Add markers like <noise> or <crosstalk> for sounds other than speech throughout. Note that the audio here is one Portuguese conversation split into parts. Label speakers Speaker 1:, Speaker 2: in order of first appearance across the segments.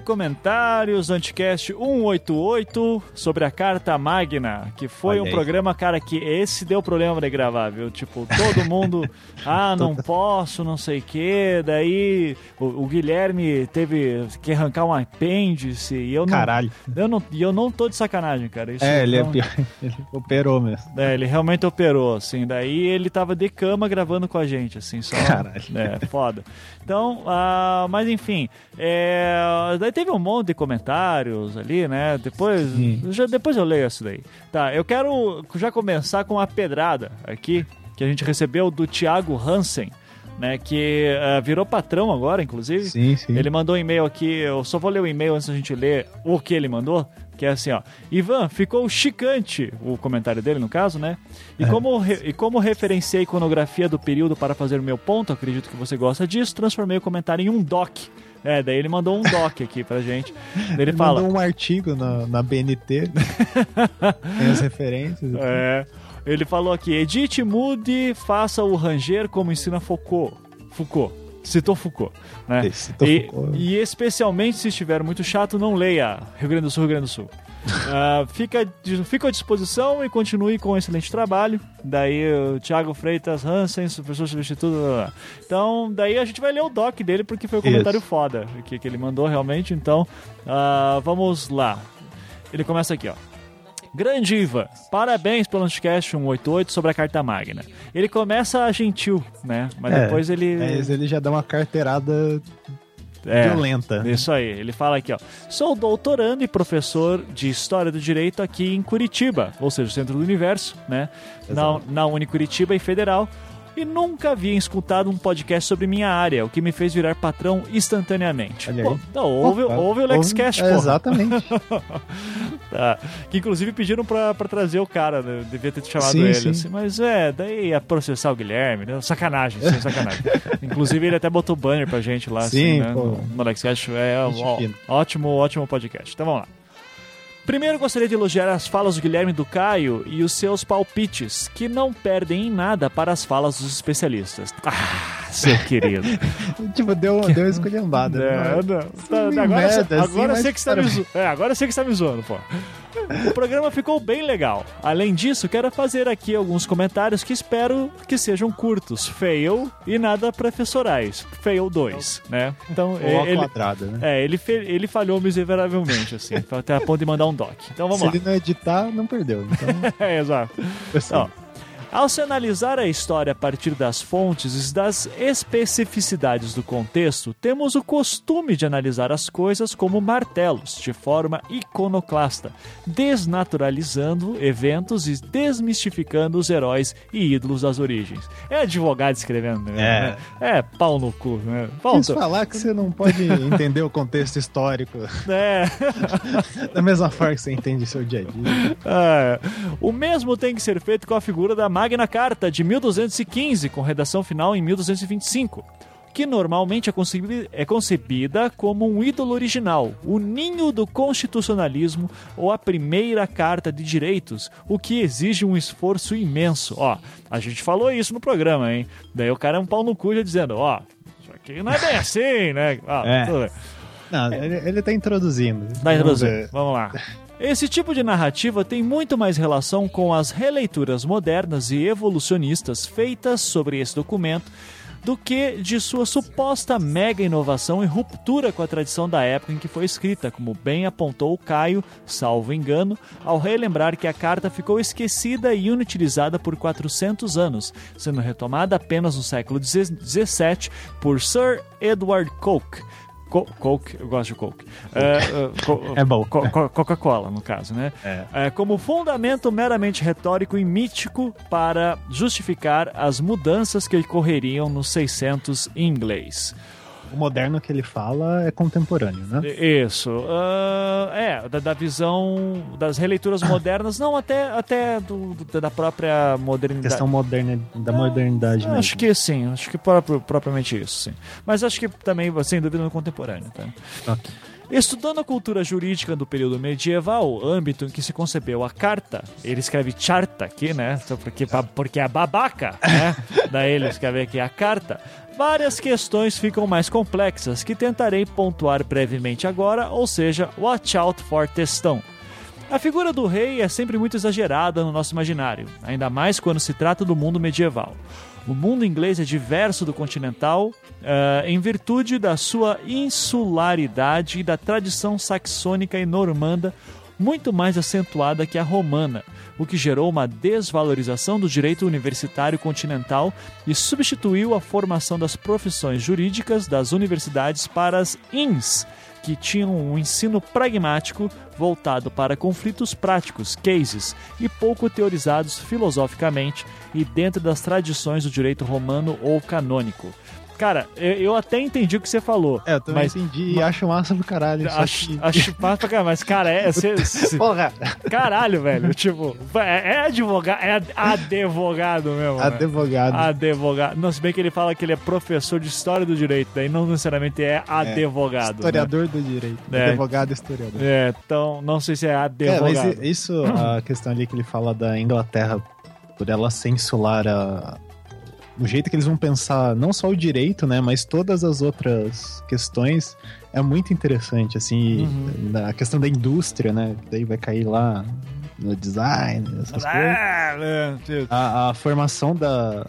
Speaker 1: comentários, Anticast 188, sobre a Carta Magna, que foi
Speaker 2: Olha
Speaker 1: um
Speaker 2: aí.
Speaker 1: programa, cara, que esse deu problema de gravar, viu? Tipo, todo mundo, <laughs> ah, não posso, não sei o quê, daí o, o Guilherme teve que arrancar um apêndice e eu não...
Speaker 2: Caralho.
Speaker 1: Eu não, e eu não tô de sacanagem, cara. Isso
Speaker 2: É, ele é pior. <laughs> Ele operou mesmo.
Speaker 1: é, ele realmente operou, assim. Daí ele tava de cama gravando com a gente, assim, só.
Speaker 2: Caralho.
Speaker 1: É, foda. Então, ah, mas enfim, é, daí teve um monte de comentários ali, né? Depois,
Speaker 2: Sim.
Speaker 1: já, depois eu leio isso daí. Tá, eu quero já começar com a pedrada aqui, que a gente recebeu do Thiago Hansen, né? Que ah, virou patrão agora, inclusive.
Speaker 2: Sim, sim.
Speaker 1: Ele mandou um e-mail aqui, eu só vou ler o e-mail antes da gente ler o que ele mandou, que é assim, ó. Ivan, ficou chicante, o comentário dele, no caso, né? E,
Speaker 2: É.
Speaker 1: como, e como referenciei a iconografia do período para fazer o meu ponto, acredito que você gosta disso, transformei o comentário em um doc. É, daí ele mandou um doc aqui pra gente. Ele,
Speaker 2: Ele
Speaker 1: fala.
Speaker 2: mandou um artigo na, na BNT. <laughs> Tem as referências.
Speaker 1: É, ele falou aqui: edite, mude, faça o ranger como ensina Foucault. Foucault. Citou Foucault. Né?
Speaker 2: Citou
Speaker 1: e,
Speaker 2: Foucault.
Speaker 1: e especialmente se estiver muito chato, não leia Rio Grande do Sul, Rio Grande do Sul. Ah, fica, fica à disposição e continue com um excelente trabalho. Daí o Thiago Freitas Hansen, professor substituto. blá, blá. Então, daí a gente vai ler o doc dele porque foi um
Speaker 2: Isso.
Speaker 1: comentário foda que, que ele mandou realmente. Então, ah, vamos lá. Ele começa aqui, ó. Grande Ivan, parabéns pelo Anticast 188 sobre a Carta Magna. Ele começa gentil, né? Mas
Speaker 2: É,
Speaker 1: depois ele.
Speaker 2: Mas ele já dá uma carteirada
Speaker 1: É,
Speaker 2: violenta.
Speaker 1: Isso aí, ele fala aqui, ó. Sou doutorando e professor de História do Direito aqui em Curitiba, ou seja, o centro do universo, né? Na, na Unicuritiba e Federal. E nunca havia escutado um podcast sobre minha área, o que me fez virar patrão instantaneamente.
Speaker 2: Olha
Speaker 1: Pô, não, ouve,
Speaker 2: Opa,
Speaker 1: ouve o LexCast,
Speaker 2: é,
Speaker 1: porra.
Speaker 2: Exatamente. <laughs>
Speaker 1: Tá. Que inclusive pediram pra, pra trazer o cara, né? Devia ter te chamado
Speaker 2: Sim,
Speaker 1: ele,
Speaker 2: sim.
Speaker 1: assim. Mas é, daí ia processar o Guilherme, né? Sacanagem, sim, sacanagem. <laughs> inclusive ele até botou banner pra gente lá, assim,
Speaker 2: Sim,
Speaker 1: né?
Speaker 2: pô.
Speaker 1: No, no LexCast. É, ó, ótimo, ótimo podcast. Então vamos lá. Primeiro gostaria de elogiar as falas do Guilherme do Caio e os seus palpites, que não perdem em nada para as falas dos especialistas. Ah, seu querido. <laughs>
Speaker 2: tipo, deu, deu uma escolhambada.
Speaker 1: É,
Speaker 2: né?
Speaker 1: não. Tá, agora,
Speaker 2: merda, assim,
Speaker 1: agora
Speaker 2: mas
Speaker 1: você que está me
Speaker 2: parabéns.
Speaker 1: zoando. É, agora você que está me zoando, pô. O programa ficou bem legal. Além disso, quero fazer aqui alguns comentários que espero que sejam curtos. Fail e nada professorais. Fail 2, né? Então,
Speaker 2: Ou
Speaker 1: ele,
Speaker 2: quadrado, né?
Speaker 1: é, ele, fe- ele falhou miseravelmente, assim, <laughs> até a ponto de mandar um doc. Então vamos
Speaker 2: Se
Speaker 1: lá.
Speaker 2: ele não editar, não perdeu. Então, <laughs>
Speaker 1: É, exato.
Speaker 2: pessoal.
Speaker 1: Ao se analisar a história a partir das fontes e das especificidades do contexto, temos o costume de analisar as coisas como martelos, de forma iconoclasta, desnaturalizando eventos e desmistificando os heróis e ídolos das origens. É advogado escrevendo, né? É, pau no cu, né?
Speaker 2: Quis falar que você não pode entender o contexto histórico
Speaker 1: É. <laughs>
Speaker 2: da mesma forma que você entende seu dia a dia.
Speaker 1: Ah, o mesmo tem que ser feito com a figura da Magna Carta de 1215, com redação final em 1225, que normalmente é concebi- é concebida como um ídolo original, o ninho do constitucionalismo ou a primeira carta de direitos, o que exige um esforço imenso. Ó, a gente falou isso no programa, hein? Daí o cara é um pau no cu já dizendo, ó, isso aqui não é bem <laughs> assim, né? Ah,
Speaker 2: É. Não, ele, ele tá introduzindo.
Speaker 1: Tá
Speaker 2: Vamos
Speaker 1: introduzindo.
Speaker 2: ver.
Speaker 1: Vamos lá. <laughs> Esse tipo de narrativa tem muito mais relação com as releituras modernas e evolucionistas feitas sobre esse documento do que de sua suposta mega inovação e ruptura com a tradição da época em que foi escrita, como bem apontou Caio, salvo engano, ao relembrar que a carta ficou esquecida e inutilizada por 400 anos, sendo retomada apenas no século XVII por Sir Edward Coke. Co- Coke, eu gosto de Coke. É, é, co-
Speaker 2: É bom.
Speaker 1: Co- co- Coca-Cola, no caso, né?
Speaker 2: É.
Speaker 1: É, como fundamento meramente retórico e mítico para justificar as mudanças que ocorreriam nos 600 em inglês.
Speaker 2: O moderno que ele fala é contemporâneo, né?
Speaker 1: Isso. ah, é, da, da visão das releituras modernas, não até, até do, do- da própria modernidade.
Speaker 2: Questão moderna, da modernidade
Speaker 1: Eu
Speaker 2: mesmo.
Speaker 1: Acho que sim, acho que pró- propriamente isso, sim. Mas acho que também, sem dúvida, no contemporâneo, tá? Estudando a cultura jurídica do período medieval, âmbito em que se concebeu a carta, ele escreve charta aqui, né? Só porque, porque é babaca, né? <laughs> Daí ele escreve aqui a carta. Várias questões ficam mais complexas que tentarei pontuar brevemente agora, ou seja, watch out for textão. A figura do rei é sempre muito exagerada no nosso imaginário, ainda mais quando se trata do mundo medieval. O mundo inglês é diverso do continental uh, em virtude da sua insularidade e da tradição saxônica e normanda muito mais acentuada que a romana, o que gerou uma desvalorização do direito universitário continental e substituiu a formação das profissões jurídicas das universidades para as INS, que tinham um ensino pragmático voltado para conflitos práticos, cases, e pouco teorizados filosoficamente e dentro das tradições do direito romano ou canônico. Cara, eu, eu, até entendi o que você falou.
Speaker 2: É, eu também mas,
Speaker 1: entendi
Speaker 2: mas, e acho massa do caralho.
Speaker 1: Acho, acho massa pra caralho, mas, cara, é. Cê, <laughs> cê,
Speaker 2: Porra!
Speaker 1: Caralho, velho. Tipo, é, é advogado, é advogado mesmo.
Speaker 2: Advogado.
Speaker 1: Né? Advogado. Não, se bem que ele fala que ele é professor de história do direito, daí não necessariamente é, é advogado. Né?
Speaker 2: Historiador né? do direito. É. Advogado historiador.
Speaker 1: É, então não sei se é advogado. É,
Speaker 2: mas isso, a questão ali que ele fala da Inglaterra, por ela censurar a o jeito que eles vão pensar não só o direito, né, mas todas as outras questões é muito interessante, assim, uhum. a questão da indústria, né, daí vai cair lá no design, essas ah, coisas. A, a formação da,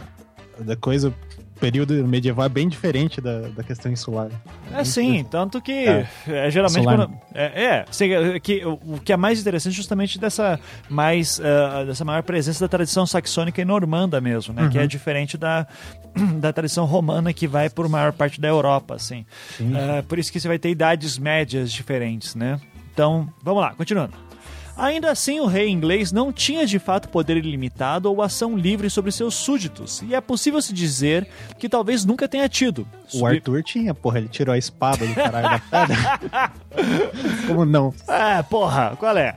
Speaker 2: da coisa período medieval é bem diferente da, da questão insular.
Speaker 1: É sim, tanto que é, é geralmente quando, é, é, é que, o que é mais interessante é justamente dessa mais uh, dessa maior presença da tradição saxônica e normanda mesmo, né, uhum. que é uhum. diferente da, <clears throat> da tradição romana que vai por maior parte da Europa, assim. Uh, por isso que você vai ter idades médias diferentes, né? Então, vamos lá, continuando. Ainda assim, o rei inglês não tinha de fato poder ilimitado ou ação livre sobre seus súditos, e é possível se dizer que talvez nunca tenha tido.
Speaker 2: O Arthur tinha, porra, ele tirou a espada do caralho da pedra. <laughs> Como não?
Speaker 1: É, porra, qual é?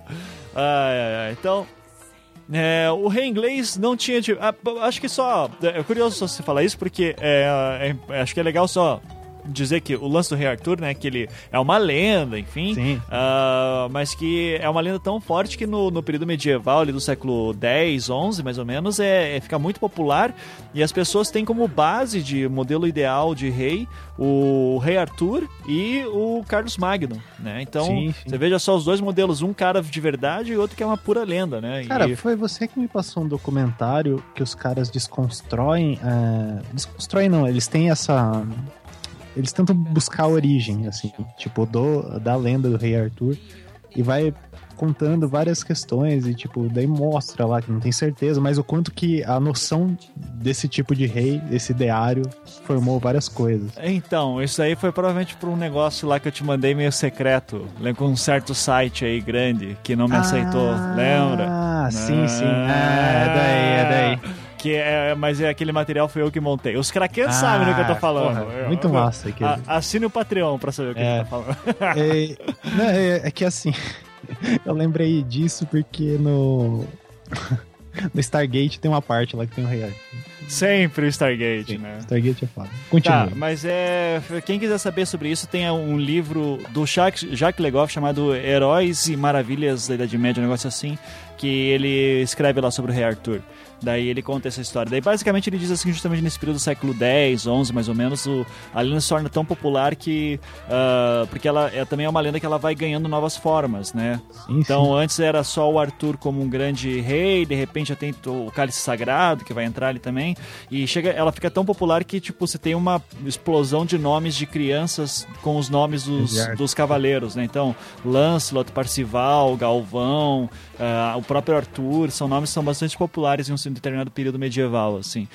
Speaker 1: Ai. Então, é, o rei inglês não tinha. De, ah, acho que só. É curioso só você falar isso, porque é, é, acho que é legal só dizer que o lance do Rei Arthur, né, que ele é uma lenda, enfim, uh, mas que é uma lenda tão forte que no, no período medieval, ali do século 10, 11, mais ou menos, é, é, fica muito popular e as pessoas têm como base de modelo ideal de rei o Rei Arthur e o Carlos Magno, né? Então, sim, sim. você veja só os dois modelos, um cara de verdade e outro que é uma pura lenda, né?
Speaker 2: Cara,
Speaker 1: e...
Speaker 2: foi você que me passou um documentário que os caras desconstroem, uh, desconstroem não, eles têm essa eles tentam buscar a origem, assim, tipo, do, da lenda do rei Arthur. E vai contando várias questões e, tipo, daí mostra lá que não tem certeza, mas o quanto que a noção desse tipo de rei, desse ideário, formou várias coisas.
Speaker 1: Então, isso aí foi provavelmente por um negócio lá que eu te mandei meio secreto, com um certo site aí grande que não me ah, aceitou, lembra?
Speaker 2: Ah, sim, sim. Ah, é daí, é daí.
Speaker 1: Que é, mas é aquele material foi eu que montei. Os craqueiros ah, sabem do que eu tô falando.
Speaker 2: Porra, muito eu, massa. Que...
Speaker 1: assine o Patreon pra saber o que é, eu tô falando.
Speaker 2: É, é, é que assim, <laughs> eu lembrei disso porque no. <laughs> no Stargate tem uma parte lá que tem um rei
Speaker 1: Sempre o Stargate, Sim, né?
Speaker 2: Stargate é foda. Continua.
Speaker 1: Tá, mas é. Quem quiser saber sobre isso, tem um livro do Jacques, Jacques Legoff chamado Heróis e Maravilhas da Idade Média, um negócio assim, que ele escreve lá sobre o Rei Arthur. Daí ele conta essa história. Daí basicamente ele diz assim, justamente nesse período do século X, XI mais ou menos, o, a lenda se torna tão popular que. Uh, porque ela é, também é uma lenda que ela vai ganhando novas formas, né? Sim, então sim. antes era só o Arthur como um grande rei, de repente já tem o cálice sagrado que vai entrar ali também. E chega, ela fica tão popular que, tipo, você tem uma explosão de nomes de crianças com os nomes dos, dos cavaleiros, né? Então, Lancelot, Parcival, Galvão, uh, o próprio Arthur, são nomes que são bastante populares em um determinado período medieval, assim.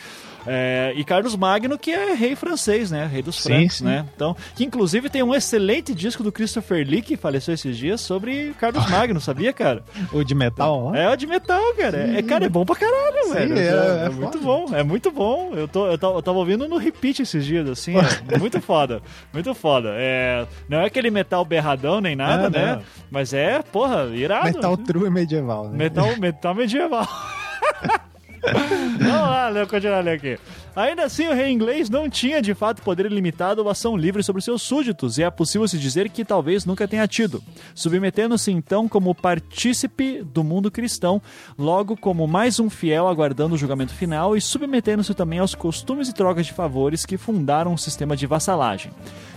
Speaker 1: É, e Carlos Magno, que é rei francês, né? Rei dos francos, né? Então, que inclusive tem um excelente disco do Christopher Lee, que faleceu esses dias, sobre Carlos <laughs> Magno, sabia, cara?
Speaker 2: O de metal,
Speaker 1: ó. É, o de metal, cara. É, cara, é bom pra caralho, Sim, velho. É, é, é muito bom, é muito bom. Eu, tô, eu, tô, eu tava ouvindo no repeat esses dias, assim. É <laughs> muito foda. Muito foda. É, não é aquele metal berradão nem nada, né? Não. Mas é, porra, irado.
Speaker 2: Metal true medieval, né?
Speaker 1: Metal, metal medieval. <laughs> Vamos lá, Léo, continuar lendo aqui. Ainda assim, o rei inglês não tinha de fato poder ilimitado ou ação livre sobre seus súditos, e é possível se dizer que talvez nunca tenha tido, submetendo-se então como partícipe do mundo cristão, logo como mais um fiel aguardando o julgamento final e submetendo-se também aos costumes e trocas de favores que fundaram o sistema de vassalagem.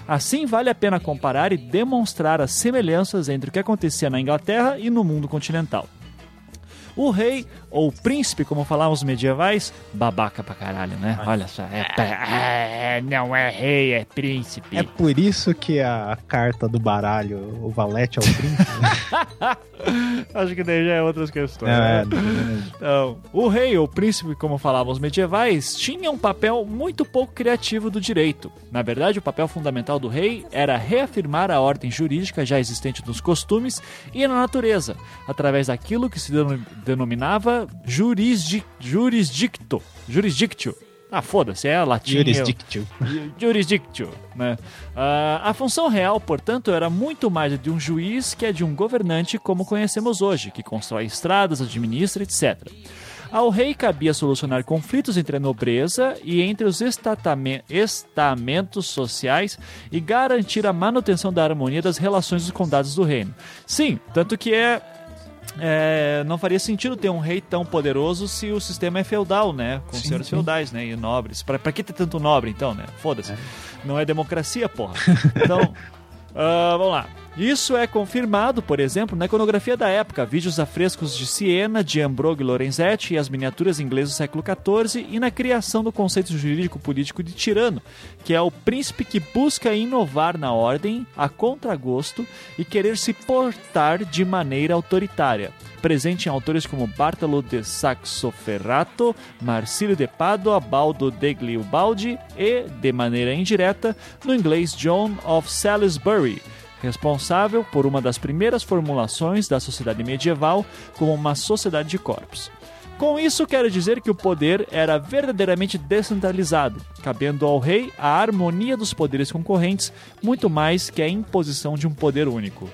Speaker 1: Assim, vale a pena comparar e demonstrar as semelhanças entre o que acontecia na Inglaterra e no mundo continental. O rei, ou príncipe, como falavam os medievais, babaca pra caralho, né? Olha só, é, é, não é rei, é príncipe.
Speaker 2: É por isso que a carta do baralho, o valete ao príncipe. <laughs>
Speaker 1: Acho que daí já é outras questões.
Speaker 2: É,
Speaker 1: né? então, o rei ou príncipe, como falavam os medievais, tinha um papel muito pouco criativo do direito. Na verdade, o papel fundamental do rei era reafirmar a ordem jurídica já existente nos costumes e na natureza, através daquilo que se denominava jurisdic, jurisdicto, jurisdictio. Ah, foda-se, é latim.
Speaker 2: Jurisdictio.
Speaker 1: Jurisdictio, né? Uh, a função real, portanto, era muito mais de um juiz que a de um governante como conhecemos hoje, que constrói estradas, administra, etc. Ao rei cabia solucionar conflitos entre a nobreza e entre os estamentos sociais e garantir a manutenção da harmonia das relações dos condados do reino. Sim, tanto que é é, não faria sentido ter um rei tão poderoso se o sistema é feudal, né? Com sim, senhores sim. feudais, né? E nobres. Pra, pra que ter tanto nobre, então, né? Foda-se. É. Não é democracia, porra. <laughs> Então, uh, vamos lá. Isso é confirmado, por exemplo, na iconografia da época, vídeos afrescos de Siena, de Ambrogio Lorenzetti e as miniaturas inglesas do século XIV, e na criação do conceito jurídico-político de tirano, que é o príncipe que busca inovar na ordem, a contragosto, e querer se portar de maneira autoritária presente em autores como Bartolo de Saxoferrato, Marcílio de Padua, Baldo degli Ubaldi e, de maneira indireta, no inglês John of Salisbury, responsável por uma das primeiras formulações da sociedade medieval como uma sociedade de corpos. Com isso, quero dizer que o poder era verdadeiramente descentralizado, cabendo ao rei a harmonia dos poderes concorrentes, muito mais que a imposição de um poder único.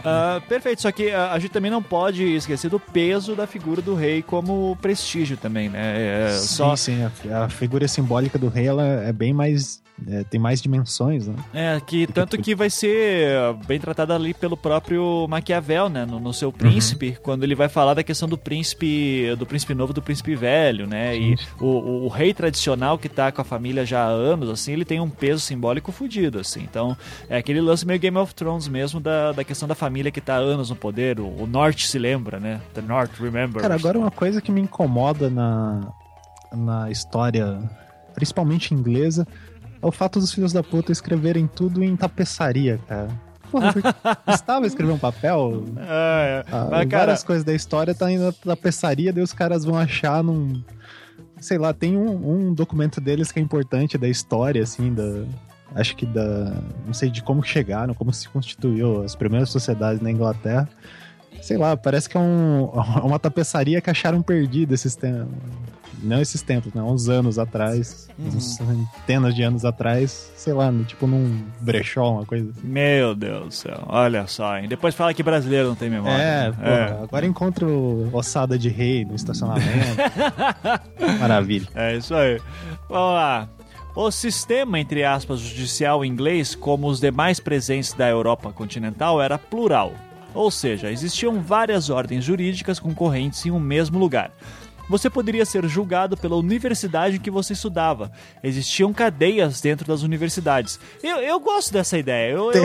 Speaker 1: Uh, perfeito, só que a, a, gente também não pode esquecer do peso da figura do rei como prestígio também, né?
Speaker 2: É, sim, só... sim, a, a, figura simbólica do rei ela é bem mais é, tem mais dimensões, né?
Speaker 1: É, que tanto que vai ser bem tratada ali pelo próprio Maquiavel, né? No, no seu príncipe, uhum. quando ele vai falar da questão do príncipe, do príncipe novo do príncipe velho, né? Sim. E o, o, o, rei tradicional que tá com a família já há anos, assim, ele tem um peso simbólico fodido, assim. Então, é aquele lance meio Game of Thrones mesmo da, da questão da família que tá há anos no poder. O, o Norte se lembra, né? The North remembers.
Speaker 2: Cara, agora uma coisa que me incomoda na, na história, principalmente inglesa, é o fato dos filhos da puta escreverem tudo em tapeçaria, cara. Porra, estava <laughs> escrever um papel. É, é. Ah, Mas, várias coisas da história tá indo na tapeçaria, daí os caras vão achar num. Sei lá, tem um, um documento deles que é importante da história, assim, da, acho que da. Não sei de como chegaram, como se constituiu as primeiras sociedades na Inglaterra. Sei lá, parece que é um, <laughs> uma tapeçaria que acharam perdida esses tempos. Não esses tempos, né? Uns anos atrás, uhum. uns centenas de anos atrás, sei lá, tipo num brechó, uma coisa assim.
Speaker 1: Meu Deus do céu, olha só, hein? Depois fala que brasileiro não tem memória.
Speaker 2: É, pô, é. agora encontro ossada de rei no estacionamento. <laughs> Maravilha.
Speaker 1: É isso aí. Vamos lá. O sistema, entre aspas, judicial inglês, como os demais presentes da Europa continental, era plural. Ou seja, existiam várias ordens jurídicas concorrentes em um mesmo lugar. Você poderia ser julgado pela universidade em que você estudava. Existiam cadeias dentro das universidades. Eu, eu gosto dessa ideia. Eu, eu,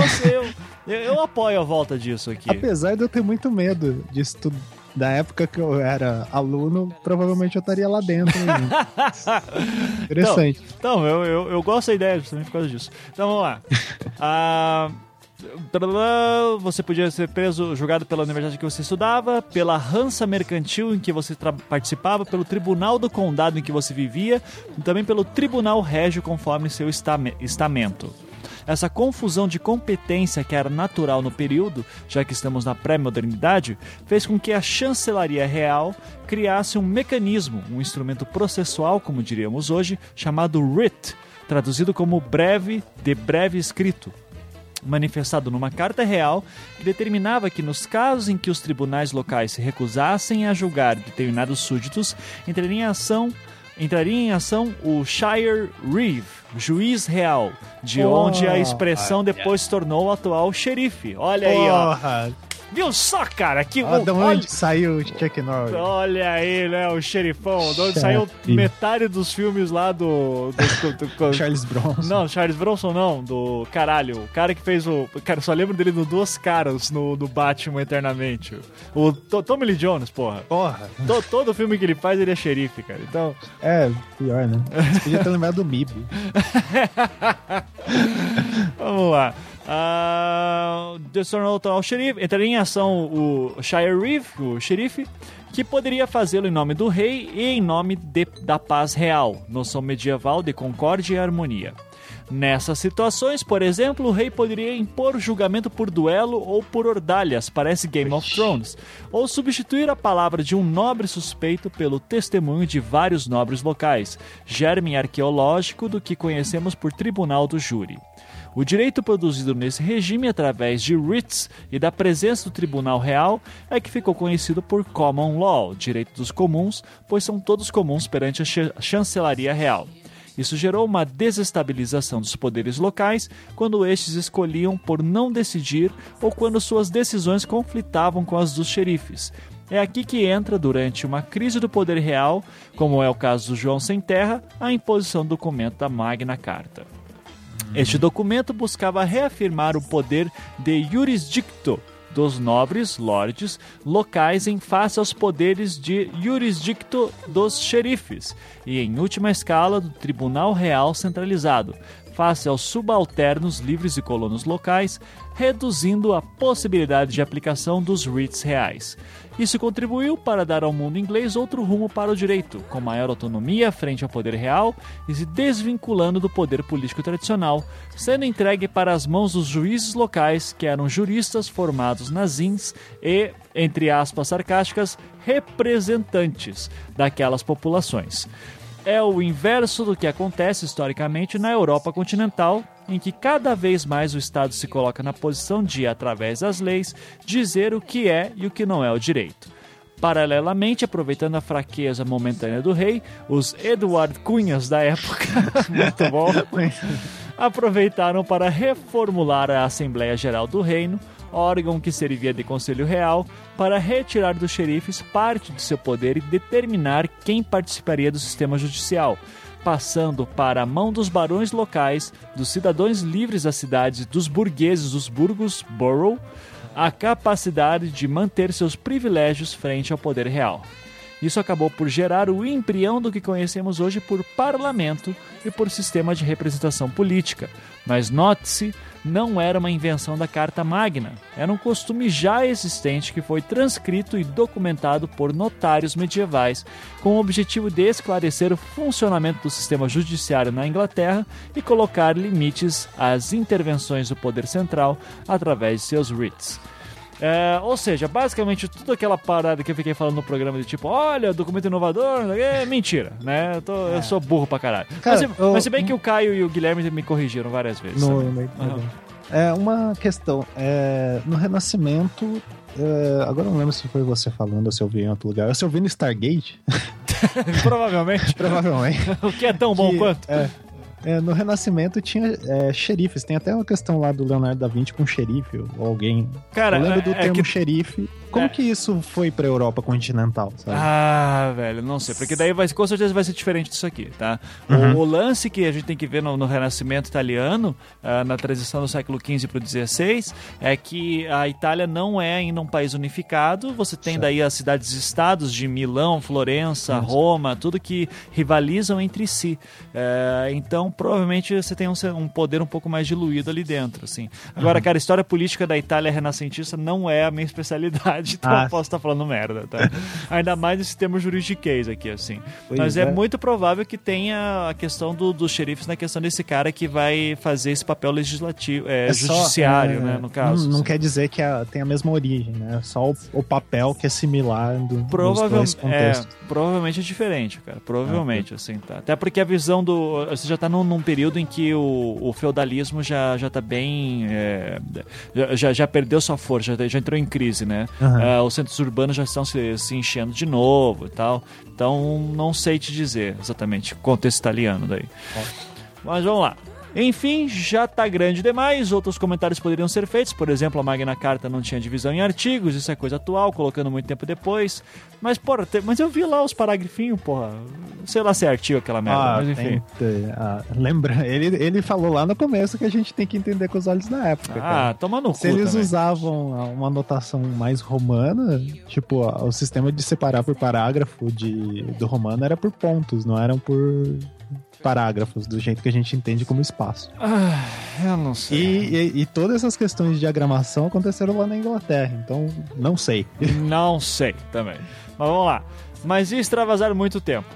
Speaker 1: eu, eu, apoio a volta disso aqui.
Speaker 2: Apesar de eu ter muito medo de estudar da época que eu era aluno, provavelmente eu estaria lá dentro. <laughs> Interessante.
Speaker 1: Então, então eu, eu, eu, gosto da ideia justamente por causa disso. Então vamos lá. <laughs> ah, você podia ser preso, julgado pela universidade que você estudava, pela Hansa Mercantil em que você participava, pelo Tribunal do Condado em que você vivia, e também pelo Tribunal Régio conforme seu estamento. Essa confusão de competência que era natural no período, já que estamos na pré-modernidade, fez com que a chancelaria real criasse um mecanismo, um instrumento processual, como diríamos hoje, chamado writ, traduzido como breve de breve escrito manifestado numa carta real que determinava que nos casos em que os tribunais locais se recusassem a julgar determinados súditos, entraria em ação entraria em ação o Shire Reeve, juiz real, de
Speaker 2: Oh,
Speaker 1: onde a expressão depois se tornou o atual xerife. Olha aí, ó. Viu só, cara? Que,
Speaker 2: Ah, de
Speaker 1: olha,
Speaker 2: onde saiu o Chuck Norris?
Speaker 1: olha aí, né? O xerifão. De onde saiu metade dos filmes lá do. do- do- do-
Speaker 2: Charles Bronson.
Speaker 1: Não, Charles Bronson não, do caralho. O cara que fez o. Cara, só lembro dele no Duas Caras no, do Batman Eternamente. O To- Tommy Lee Jones, porra.
Speaker 2: Porra!
Speaker 1: To- todo filme que ele faz, ele é xerife, cara. Então,
Speaker 2: É, pior, né? Você podia ter lembrado do MIB. <laughs>
Speaker 1: vamos lá. Destornou ao xerife. Entraria em ação o Shire Reeve, o xerife, que poderia fazê-lo em nome do rei e em nome de- da paz real, noção medieval de concórdia e harmonia. Nessas situações, por exemplo, o rei poderia impor julgamento por duelo ou por ordalhas, parece Game of Thrones, ou substituir a palavra de um nobre suspeito pelo testemunho de vários nobres locais, germe arqueológico do que conhecemos por tribunal do júri. O direito produzido nesse regime através de writs e da presença do Tribunal Real é que ficou conhecido por Common Law, direito dos comuns, pois são todos comuns perante a ch- chancelaria real. Isso gerou uma desestabilização dos poderes locais quando estes escolhiam por não decidir ou quando suas decisões conflitavam com as dos xerifes. É aqui que entra, durante uma crise do poder real, como é o caso do João Sem Terra, a imposição do documento da Magna Carta. Este documento buscava reafirmar o poder de jurisdicto dos nobres lordes locais em face aos poderes de jurisdicto dos xerifes e, em última escala, do Tribunal Real Centralizado, face aos subalternos livres e colonos locais, reduzindo a possibilidade de aplicação dos writs reais. Isso contribuiu para dar ao mundo inglês outro rumo para o direito, com maior autonomia frente ao poder real e se desvinculando do poder político tradicional, sendo entregue para as mãos dos juízes locais, que eram juristas formados nas ins e, entre aspas sarcásticas, representantes daquelas populações. É o inverso do que acontece historicamente na Europa continental, em que cada vez mais o Estado se coloca na posição de, através das leis, dizer o que é e o que não é o direito. Paralelamente, aproveitando a fraqueza momentânea do rei, os Edward Cunhas da época, <laughs> muito bom, aproveitaram para reformular a Assembleia Geral do Reino, órgão que servia de Conselho Real, para retirar dos xerifes parte de seu poder e determinar quem participaria do sistema judicial, passando para a mão dos barões locais, dos cidadãos livres das cidades, dos burgueses dos burgos, borough, a capacidade de manter seus privilégios frente ao poder real. Isso acabou por gerar o embrião do que conhecemos hoje por parlamento e por sistema de representação política. Mas note-se, não era uma invenção da Carta Magna, era um costume já existente que foi transcrito e documentado por notários medievais com o objetivo de esclarecer o funcionamento do sistema judiciário na Inglaterra e colocar limites às intervenções do poder central através de seus writs. É, ou seja, basicamente tudo aquela parada que eu fiquei falando no programa de tipo, olha, documento inovador, é mentira, né? Eu, tô- eu sou burro pra caralho.
Speaker 2: Cara,
Speaker 1: mas, se,
Speaker 2: eu-
Speaker 1: mas se bem que o Caio e o Guilherme me corrigiram várias vezes.
Speaker 2: No, no-
Speaker 1: Aham.
Speaker 2: É uma questão. É, no Renascimento. é, agora eu não lembro se foi você falando ou se eu vi em outro lugar. Se eu vi no Stargate, <laughs> <laughs>
Speaker 1: Provavelmente.
Speaker 2: provavelmente. <laughs>
Speaker 1: o que é tão bom
Speaker 2: que,
Speaker 1: quanto?
Speaker 2: É, é, no Renascimento tinha é, xerifes. Tem até uma questão lá do Leonardo da Vinci com xerife ou alguém.
Speaker 1: Cara,
Speaker 2: eu lembro
Speaker 1: é-
Speaker 2: do
Speaker 1: é
Speaker 2: termo
Speaker 1: que-
Speaker 2: xerife. Como
Speaker 1: é.
Speaker 2: que isso foi pra Europa continental, sabe?
Speaker 1: Ah, velho, não sei. Porque daí vai, com certeza vai ser diferente disso aqui, tá? O-
Speaker 2: Uhum.
Speaker 1: O, lance que a gente tem que ver no, no Renascimento italiano, ah, na transição do século XV para o XVI, é que a Itália não é ainda um país unificado. Você tem
Speaker 2: Certo.
Speaker 1: daí as cidades-estados de Milão, Florença,
Speaker 2: Isso.
Speaker 1: Roma, tudo que rivalizam entre si. É, então, provavelmente você tem um, um poder um pouco mais diluído ali dentro, assim. Agora,
Speaker 2: Uhum.
Speaker 1: cara, a história política da Itália renascentista não é a minha <laughs> especialidade, <laughs> então
Speaker 2: Ah.
Speaker 1: eu posso estar falando merda, tá? <laughs> Ainda mais nesse termo juridiquês aqui, assim.
Speaker 2: Pois
Speaker 1: Mas é.
Speaker 2: é.
Speaker 1: muito provável que tenha a questão do- dos xerifes na questão desse cara que vai fazer esse papel legislativo, é,
Speaker 2: É só,
Speaker 1: judiciário,
Speaker 2: é,
Speaker 1: né, no caso.
Speaker 2: Não, não
Speaker 1: assim.
Speaker 2: quer dizer que a- tem a mesma origem, né? Só o, o papel que é similar do, dos
Speaker 1: Provavel-
Speaker 2: dois
Speaker 1: é, provavelmente é diferente, cara.
Speaker 2: Ah,
Speaker 1: Provavelmente, assim, tá. Até porque a visão do. Você já tá num num, período em que o, o feudalismo já, já tá bem. é, já, já perdeu sua força, já, já entrou em crise, né?
Speaker 2: Aham.
Speaker 1: Ah, os centros urbanos já estão se, se enchendo de novo e tal. Então, não sei te dizer exatamente o contexto italiano daí. Mas vamos lá. Enfim, já tá grande demais. Outros comentários poderiam ser feitos. Por exemplo, a Magna Carta não tinha divisão em artigos. Isso é coisa atual, colocando muito tempo depois. Mas, porra, te- mas eu vi lá os parágrafinhos, porra. Sei lá se é artigo aquela merda,
Speaker 2: Ah,
Speaker 1: mas enfim.
Speaker 2: tem, ah, lembra, ele, ele falou lá no começo que a gente tem que entender com os olhos da época. cara.
Speaker 1: Ah, toma no
Speaker 2: Se
Speaker 1: cu
Speaker 2: eles
Speaker 1: também.
Speaker 2: usavam uma notação mais romana, tipo, ó, o sistema de separar por parágrafo de, do romano era por pontos, não eram por parágrafos, do jeito que a gente entende como espaço.
Speaker 1: Ah, eu não
Speaker 2: E,
Speaker 1: sei.
Speaker 2: e, e todas essas questões de diagramação aconteceram lá na Inglaterra, então não sei.
Speaker 1: Não sei também. Mas vamos lá. Mas ia extravasar muito tempo.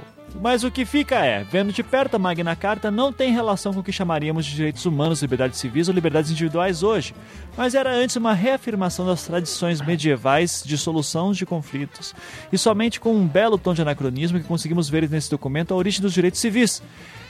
Speaker 1: Mas o que fica é, vendo de perto a Magna Carta não tem relação com o que chamaríamos de direitos humanos, liberdades civis ou liberdades individuais hoje, mas era antes uma reafirmação das tradições medievais de solução de conflitos. E somente com um belo tom de anacronismo que conseguimos ver nesse documento a origem dos direitos civis.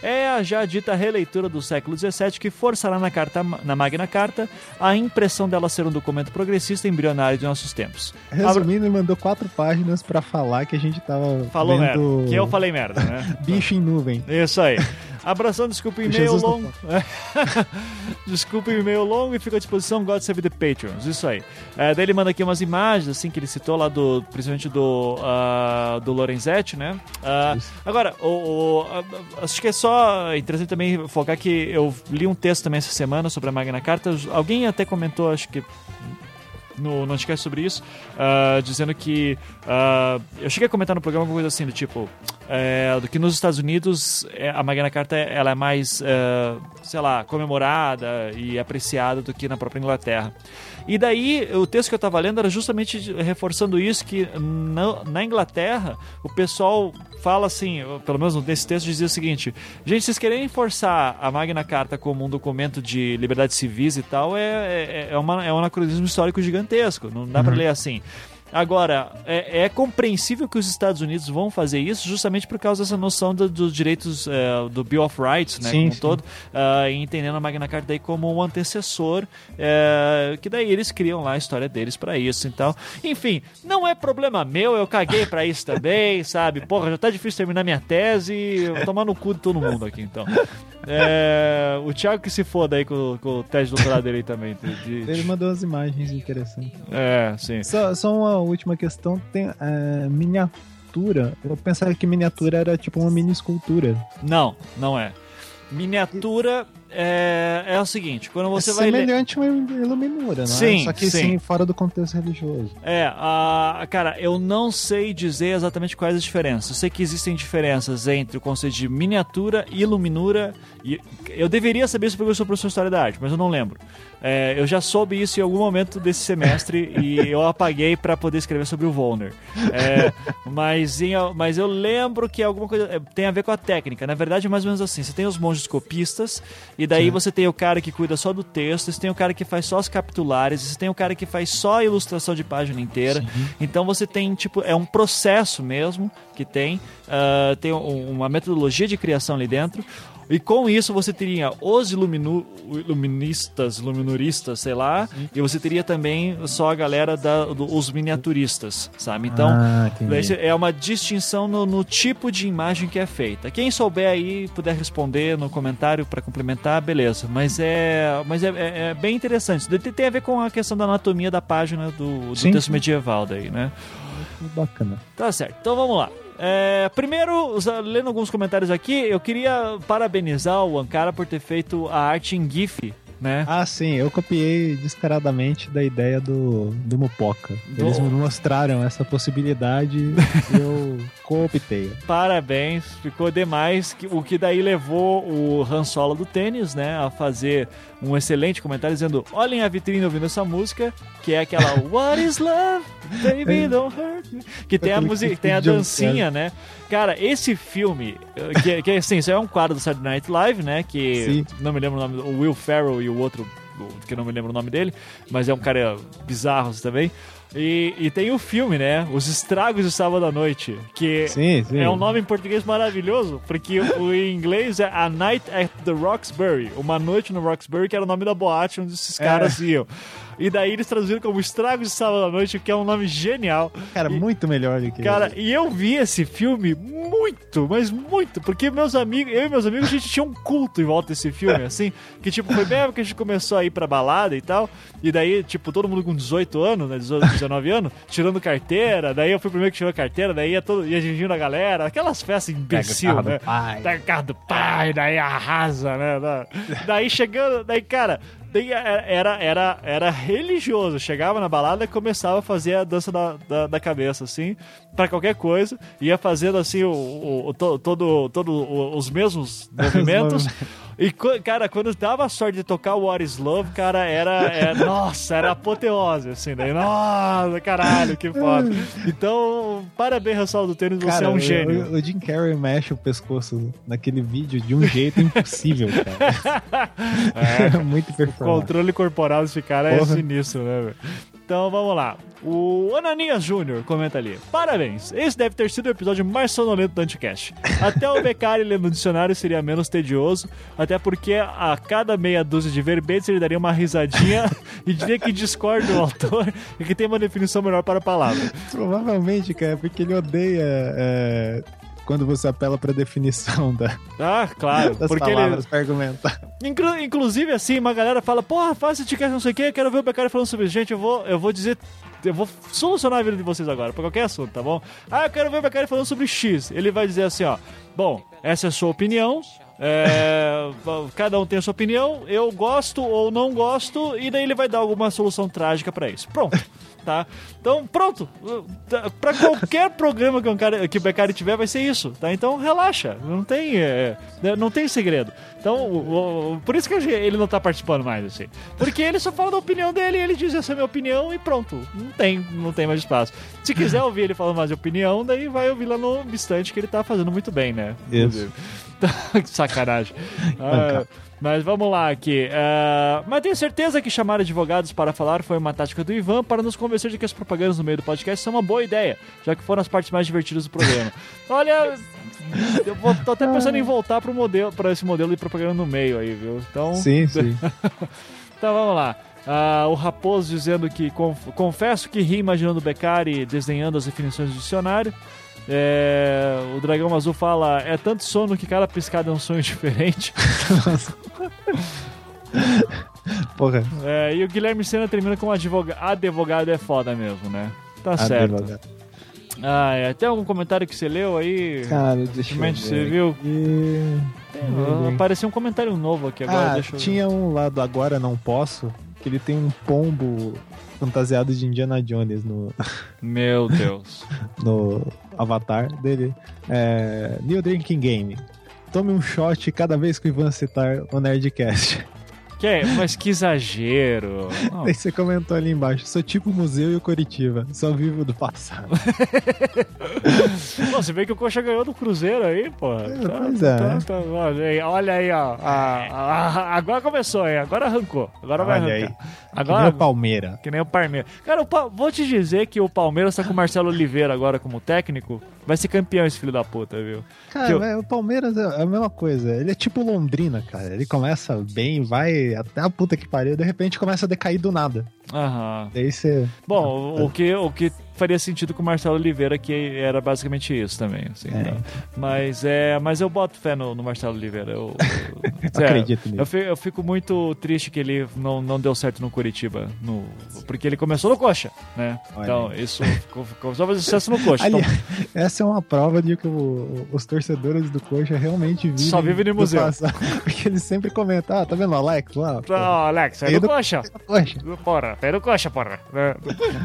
Speaker 1: É a já dita releitura do século XVII que forçará na, carta, na Magna Carta a impressão dela ser um documento progressista embrionário de nossos tempos.
Speaker 2: Resumindo, ele mandou quatro páginas pra falar que a gente tava
Speaker 1: Falou
Speaker 2: vendo
Speaker 1: merda. Que eu falei merda, né? <laughs>
Speaker 2: bicho em nuvem.
Speaker 1: Isso aí. Abração, desculpa o <laughs> e-mail longo. <laughs> desculpa o e-mail longo e fica à disposição. God Save the Patrons. Isso aí. É, daí ele manda aqui umas imagens, assim, que ele citou lá do. Principalmente do. ah, do Lorenzetti, né?
Speaker 2: Isso.
Speaker 1: agora, o, o- acho que é só interessante também focar que eu li um texto também essa semana sobre a Magna Carta. Alguém até comentou, acho que no, Anticast sobre isso, ah, dizendo que. ah, eu cheguei a comentar no programa alguma coisa assim, do tipo. é, do que nos Estados Unidos é, a Magna Carta ela é mais, é, sei lá, comemorada e apreciada do que na própria Inglaterra. E daí, o texto que eu estava lendo era justamente reforçando isso, que na, na Inglaterra o pessoal fala assim, pelo menos nesse texto dizia o seguinte, gente, vocês querem forçar a Magna Carta como um documento de liberdades civis e tal, é, é, é, uma, é um anacronismo histórico gigantesco, não dá pra ler assim. Agora, é, é compreensível que os Estados Unidos vão fazer isso justamente por causa dessa noção do- dos direitos é, do Bill of Rights, né,
Speaker 2: Sim,
Speaker 1: como um todo, ah, e entendendo a Magna Carta daí como um antecessor, é, que daí eles criam lá a história deles pra isso, então, enfim, não é problema meu, eu caguei pra isso também, <laughs> sabe? Porra, já tá difícil terminar minha tese, vou tomar no cu de todo mundo aqui, então. É, o Thiago que se foda aí com, com o teste de doutorado dele aí também. de- de-
Speaker 2: Ele mandou as imagens interessantes.
Speaker 1: é, sim.
Speaker 2: Só, só uma última questão, tem é, miniatura. Eu pensava que miniatura era tipo uma mini escultura.
Speaker 1: Não, não é. Miniatura é, é o seguinte, quando você
Speaker 2: é
Speaker 1: vai ler...
Speaker 2: semelhante uma iluminura, não
Speaker 1: Sim,
Speaker 2: é? Só que
Speaker 1: sim.
Speaker 2: sim, fora do contexto religioso.
Speaker 1: É, a, cara, eu não sei dizer exatamente quais as diferenças. Eu sei que existem diferenças entre o conceito de miniatura e iluminura. E eu deveria saber isso porque eu sou professor de História da Arte, mas eu não lembro. É, eu já soube isso em algum momento desse semestre <laughs> e eu apaguei para poder escrever sobre o Volner. É, mas, em- mas eu lembro que alguma coisa é, tem a ver com a técnica. Na verdade, é mais ou menos assim. Você tem os monges copistas, e daí você tem o cara que cuida só do texto, você tem o cara que faz só as capitulares, você tem o cara que faz só a ilustração de página inteira. Então você tem, tipo, é um processo mesmo que tem, ah, tem um- uma metodologia de criação ali dentro. E com isso você teria os iluminu, iluministas, iluminuristas, sei lá, e você teria também só a galera da, do- os miniaturistas, sabe? Então,
Speaker 2: Ah,
Speaker 1: é uma distinção no, no tipo de imagem que é feita. Quem souber aí, puder responder no comentário para complementar, beleza. Mas é, mas é, é- é bem interessante. Isso tem a ver com a questão da anatomia da página do, do
Speaker 2: Sim,
Speaker 1: texto
Speaker 2: sim.
Speaker 1: medieval daí, né?
Speaker 2: Bacana.
Speaker 1: Tá certo. Então vamos lá. É, primeiro, lendo alguns comentários aqui, eu queria parabenizar o Ankara por ter feito a arte em GIF, né?
Speaker 2: Ah, sim, eu copiei descaradamente da ideia do, do Mupoca.
Speaker 1: Do-
Speaker 2: Eles me mostraram essa possibilidade e eu cooptei.
Speaker 1: Parabéns, ficou demais. O que daí levou o Han Solo do tênis, né, a fazer um excelente comentário dizendo: olhem a vitrine ouvindo essa música, que é aquela <laughs> What is love? Baby, don't hurt me. Que tem a música, tem a dancinha, né? Cara, esse filme, eh, que, que assim, isso é um quadro do Saturday Night Live, né? Que
Speaker 2: Sim.
Speaker 1: não me lembro o nome, o Will Ferrell e o outro, que não me lembro o nome dele, mas é um cara bizarro também. E, e tem o filme, né? Os Estragos de Sábado à Noite. Que
Speaker 2: Sim, sim.
Speaker 1: é um nome em português maravilhoso, porque o em inglês é A Night at the Roxbury. Uma noite no Roxbury, que era o nome da boate onde esses caras iam. E daí eles traduziram como Estragos de Sábado à Noite, que é um nome genial.
Speaker 2: Cara,
Speaker 1: E-
Speaker 2: muito melhor do que
Speaker 1: Cara, e eu vi esse filme muito, mas muito, porque meus amigos, eu e meus amigos, a gente tinha um culto em volta desse filme, <laughs> assim, que tipo, foi bem que a gente começou a ir pra balada e tal, e daí, tipo, todo mundo com 18 anos, né, 18, 19 anos, tirando carteira, daí eu fui o primeiro que tirou a carteira, daí ia, todo, ia dirigindo a galera, aquelas festas imbecil, né?
Speaker 2: pai.
Speaker 1: Pega o carro do pai, daí arrasa, né? Da- Daí chegando, daí, cara, daí era, era, era, era religioso. Chegava na balada e começava a fazer a dança da, da, da cabeça, assim, pra qualquer coisa. Ia fazendo, assim, o, o, o- to- todo, todo os mesmos <laughs> movimentos. E, cara, quando dava a sorte de tocar o What is Love, cara, era, era- <laughs> Nossa, era apoteose, assim, daí. Nossa, caralho, que foda. Então, parabéns, Rassol do Tênis, você
Speaker 2: Cara,
Speaker 1: é um
Speaker 2: o-
Speaker 1: gênio.
Speaker 2: O, o Jim Carrey mexe o pescoço naquele vídeo de um jeito impossível, <laughs> cara. É, <laughs> muito
Speaker 1: O
Speaker 2: performance.
Speaker 1: controle corporal desse cara é
Speaker 2: Porra.
Speaker 1: sinistro, né, velho? Então vamos lá. O Ananias Júnior comenta ali. Parabéns. Esse deve ter sido o episódio mais sonolento do Anticast. Até o Beccari lendo o dicionário seria menos tedioso, até porque a cada meia dúzia de verbetes ele daria uma risadinha <laughs> e diria que discorda do autor e que tem uma definição melhor para a palavra.
Speaker 2: Provavelmente, cara, porque ele odeia é, quando você apela pra definição da,
Speaker 1: Ah, claro.
Speaker 2: das
Speaker 1: porque ele,
Speaker 2: palavras pra argumentar.
Speaker 1: Inclu- inclusive, assim, uma galera fala, porra, faz esse não sei o que, quero ver o Beccari falando sobre isso. Gente, eu vou, eu vou dizer, eu vou solucionar a vida de vocês agora, pra qualquer assunto, tá bom? Ah, eu quero ver o Beccari falando sobre X. Ele vai dizer assim, ó, bom, essa é a sua opinião, é, <laughs> cada um tem a sua opinião, eu gosto ou não gosto, e daí ele vai dar alguma solução trágica pra isso. Pronto. Tá? Então, pronto. Pra qualquer programa que, um cara, que o Beccari tiver, vai ser isso. Tá? Então, relaxa. Não tem, é, não tem segredo. Então, o- o- por isso que ele não tá participando mais, assim. Porque ele só fala da opinião dele, ele diz essa é a minha opinião e pronto. Não tem, não tem mais espaço. Se quiser ouvir ele falando mais de opinião, daí vai ouvir lá no Bistante, que ele tá fazendo muito bem, né?
Speaker 2: Isso.
Speaker 1: que <laughs> sacanagem. Ah, mas vamos lá aqui. Ah, mas tenho certeza que chamar advogados para falar foi uma tática do Ivan para nos convencer de que as propagandas no meio do podcast são uma boa ideia, já que foram as partes mais divertidas do programa. <laughs> Olha, eu vou, tô até pensando em voltar pro modelo, para esse modelo de propaganda no meio aí, viu? Então,
Speaker 2: Sim, <laughs> sim.
Speaker 1: então vamos lá. Ah, o Raposo dizendo que conf- confesso que ri imaginando o Beccari desenhando as definições do dicionário. É, o Dragão Azul fala: é tanto sono que cada piscada é um sonho diferente. <laughs>
Speaker 2: Porra,
Speaker 1: É, e o Guilherme Senna termina com advoga advogado é foda mesmo, né? Tá certo. Ah, é. Tem algum comentário que você leu aí?
Speaker 2: Cara, deixa eu ver
Speaker 1: você viu?
Speaker 2: aqui.
Speaker 1: Ah, Apareceu um comentário novo aqui agora,
Speaker 2: ah,
Speaker 1: deixa eu
Speaker 2: tinha um lá do Agora Não Posso, que ele tem um pombo fantasiado de Indiana Jones no,
Speaker 1: Meu Deus. <laughs>
Speaker 2: no avatar dele. É, New Drinking Game. Tome um shot cada vez que o Ivan citar o Nerdcast.
Speaker 1: Que é? Mas que exagero. <laughs>
Speaker 2: Aí você comentou ali embaixo, sou tipo o museu e o Coritiba, só vivo do passado. <laughs>
Speaker 1: Pô, você vê que o Coxa ganhou do Cruzeiro aí, pô. Tá,
Speaker 2: pois é.
Speaker 1: tá, tá, olha aí, olha aí, ó. Ah, ah, agora começou, hein? Agora arrancou. Agora vai
Speaker 2: Olha
Speaker 1: arrancar.
Speaker 2: aí.
Speaker 1: Agora,
Speaker 2: Que nem o Palmeira.
Speaker 1: que nem o Palmeiras. Cara, o vou te dizer que o Palmeiras tá com o Marcelo Oliveira agora como técnico. Vai ser campeão esse filho da puta, viu?
Speaker 2: Cara,
Speaker 1: eu-
Speaker 2: é, o Palmeiras é a mesma coisa. Ele é tipo Londrina, cara. Ele começa bem, vai até a puta que pariu, de repente começa a decair do nada.
Speaker 1: Aham.
Speaker 2: Daí você.
Speaker 1: Bom, o, que, o que faria sentido com o Marcelo Oliveira, que era basicamente isso também. Assim,
Speaker 2: É.
Speaker 1: tá? mas, é, mas eu boto fé no, no Marcelo Oliveira. Eu, eu- <laughs> sério,
Speaker 2: Acredito nisso.
Speaker 1: Eu fico, eu fico muito triste que ele não, não deu certo no Curitiba. No, porque ele começou no Coxa, né?
Speaker 2: Olha
Speaker 1: então, isso ficou só fazer sucesso no Coxa.
Speaker 2: Ali,
Speaker 1: Então, <laughs>
Speaker 2: essa é uma prova de que o- os torcedores do Coxa realmente vivem.
Speaker 1: Só vivem no
Speaker 2: do
Speaker 1: museu.
Speaker 2: passado. <laughs> Porque eles sempre comentam: ah, tá vendo o Alex lá?
Speaker 1: Ó, Alex,
Speaker 2: Aí
Speaker 1: no
Speaker 2: do-
Speaker 1: Coxa.
Speaker 2: Coxa.
Speaker 1: Porra, vai do Coxa, porra. É.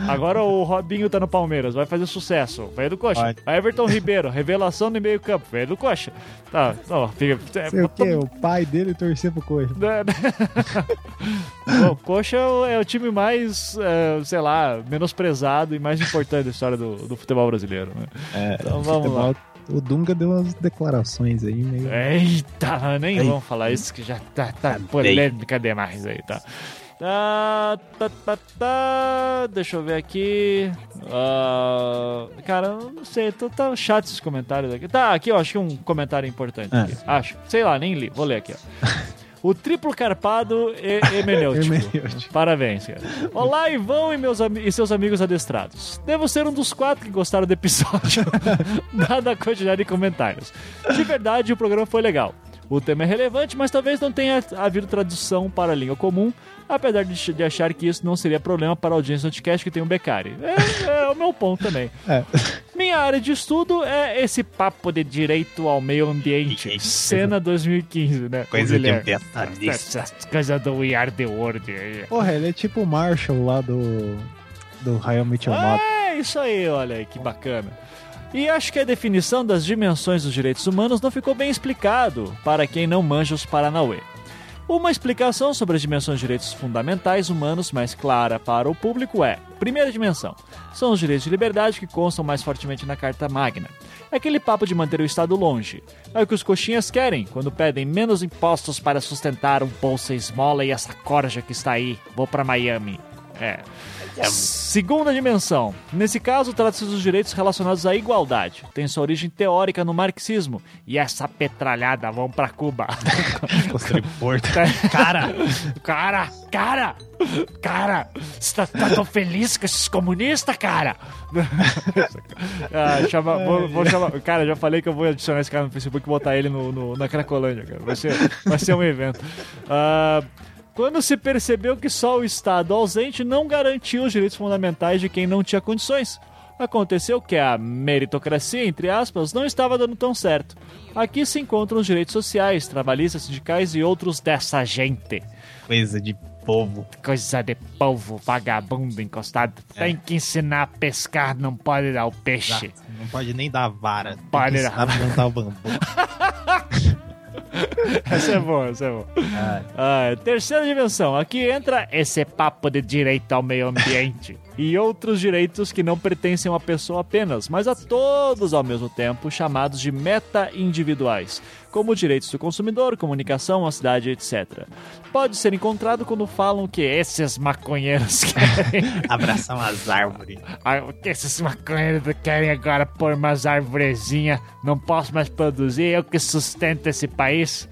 Speaker 1: Agora o Robinho tá no Palmeiras, vai fazer sucesso. Vai do Coxa.
Speaker 2: Vai.
Speaker 1: Everton Ribeiro, revelação no meio campo, vai do Coxa. Tá, ó, fica. é,
Speaker 2: Sei o quê? O pai dele torcia pro Coxa.
Speaker 1: né, né? <laughs> o Coxa é o- é o time mais, é, sei lá, menosprezado e mais importante da história do, do futebol brasileiro. né?
Speaker 2: É,
Speaker 1: Então vamos lá.
Speaker 2: futebol- O Dunga deu umas declarações aí meio.
Speaker 1: Eita, nem
Speaker 2: Ei.
Speaker 1: vamos falar isso que já tá, tá polêmica demais aí, tá? Tá, tá, tá, tá. Deixa eu ver aqui. Ah, cara, eu não sei, tô, tá chato esses comentários aqui. Tá, aqui eu acho que um comentário importante.
Speaker 2: É.
Speaker 1: Aqui. Acho. Sei lá, nem li. Vou ler aqui, ó. <laughs> O triplo carpado e hemenêutico. Parabéns, cara. Olá, Ivão e, meus e seus amigos adestrados. Devo ser um dos quatro que gostaram do episódio, <laughs> dada a quantidade de comentários. De verdade, o programa foi legal. O tema é relevante, mas talvez não tenha havido tradução para a língua comum, apesar de, de achar que isso não seria problema para a audiência do Anticast que tem um Beccari. É, é o meu ponto também.
Speaker 2: É.
Speaker 1: Minha área de estudo é esse papo de direito ao meio ambiente. Cena 2015, né?
Speaker 3: Coisa de ambientalista.
Speaker 1: Coisa do We Are The World.
Speaker 2: Porra, ele é tipo o Marshall lá do. Do Your Mother.
Speaker 1: É, isso aí, olha aí, que bacana. E acho que a definição das dimensões dos direitos humanos não ficou bem explicado para quem não manja os Paranauê. Uma explicação sobre as dimensões dos direitos fundamentais humanos mais clara para o público é: primeira dimensão, são os direitos de liberdade que constam mais fortemente na Carta Magna. É aquele papo de manter o Estado longe. É o que os coxinhas querem quando pedem menos impostos para sustentar um bolsa esmola e essa corja que está aí. Vou para Miami. É. Segunda dimensão. Nesse caso, trata-se dos direitos relacionados à igualdade. Tem sua origem teórica no marxismo. E essa petralhada vão pra Cuba. <laughs>
Speaker 2: Construir porto.
Speaker 1: cara, cara, cara, cara, você tá, tá tão feliz com esses comunistas, cara? <laughs> ah, chama, vou, vou chamar. Cara, já falei que eu vou adicionar esse cara no Facebook e botar ele no, no- na Cracolândia, cara. Vai ser, vai ser um evento. Ah, quando se percebeu que só o Estado ausente não garantia os direitos fundamentais de quem não tinha condições. Aconteceu que a meritocracia, entre aspas, não estava dando tão certo. Aqui se encontram os direitos sociais, trabalhistas, sindicais e outros dessa gente.
Speaker 3: Coisa de povo.
Speaker 1: Coisa de povo vagabundo encostado. Tem que ensinar a pescar, não pode dar o peixe.
Speaker 3: Não pode nem dar vara. Tem
Speaker 1: Pode
Speaker 3: que
Speaker 1: dar.
Speaker 3: ensinar a plantar o bambu. <laughs> <laughs>
Speaker 1: Essa é boa, essa é boa. Ah, terceira dimensão. Aqui entra esse papo de direito ao meio ambiente. e outros direitos que não pertencem a uma pessoa apenas, mas a todos ao mesmo tempo, chamados de meta-individuais, como direitos do consumidor, comunicação, a cidade, etc. Pode ser encontrado quando falam que esses maconheiros <laughs> querem <laughs>
Speaker 3: Abraçar umas árvores.
Speaker 1: Ah, o que esses maconheiros querem agora pôr umas arvorezinhas? Não posso mais produzir, eu que sustento esse país.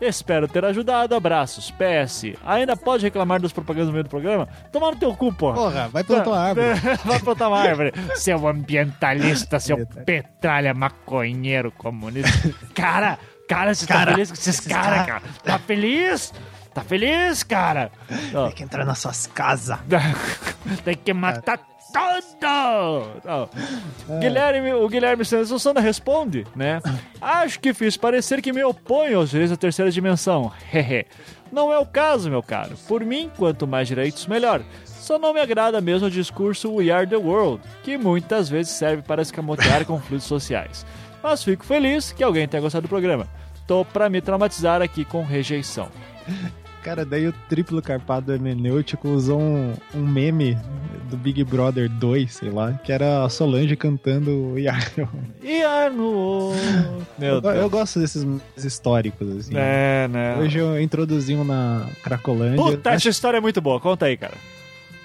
Speaker 1: Espero ter ajudado. Abraços. PS. Ainda pode reclamar das propagandas no meio do programa? Tomar no teu cu, porra.
Speaker 2: Porra, vai plantar uma <laughs> árvore.
Speaker 1: Vai plantar uma árvore. Seu ambientalista, seu petralha maconheiro comunista. Cara, cara, você tá
Speaker 3: Cara,
Speaker 1: feliz com esses
Speaker 3: esses
Speaker 1: caras,
Speaker 3: cara.
Speaker 1: cara? Tá feliz? Tá feliz, cara?
Speaker 3: Tem que entrar nas suas casas. <laughs>
Speaker 1: tem que matar todo! Ó, Guilherme, o Guilherme Santos Souza responde, né? Acho que fiz parecer que me oponho aos direitos da terceira dimensão. Hehe. Não é o caso, meu caro. Por mim, quanto mais direitos, melhor. Só não me agrada mesmo o discurso We Are the World, que muitas vezes serve para escamotear <laughs> conflitos sociais. Mas fico feliz que alguém tenha gostado do programa. Tô pra me traumatizar aqui com rejeição.
Speaker 2: Cara, daí o triplo carpado hermenêutico usou um, um meme do Big Brother 2, sei lá, que era a Solange cantando Yarn.
Speaker 1: E Arno! Meu
Speaker 2: Eu,
Speaker 1: Deus.
Speaker 2: eu gosto desses históricos, assim.
Speaker 1: É, né?
Speaker 2: Hoje eu introduzi um na Cracolândia.
Speaker 1: Puta,
Speaker 2: Acho-
Speaker 1: essa história é muito boa. Conta aí, cara.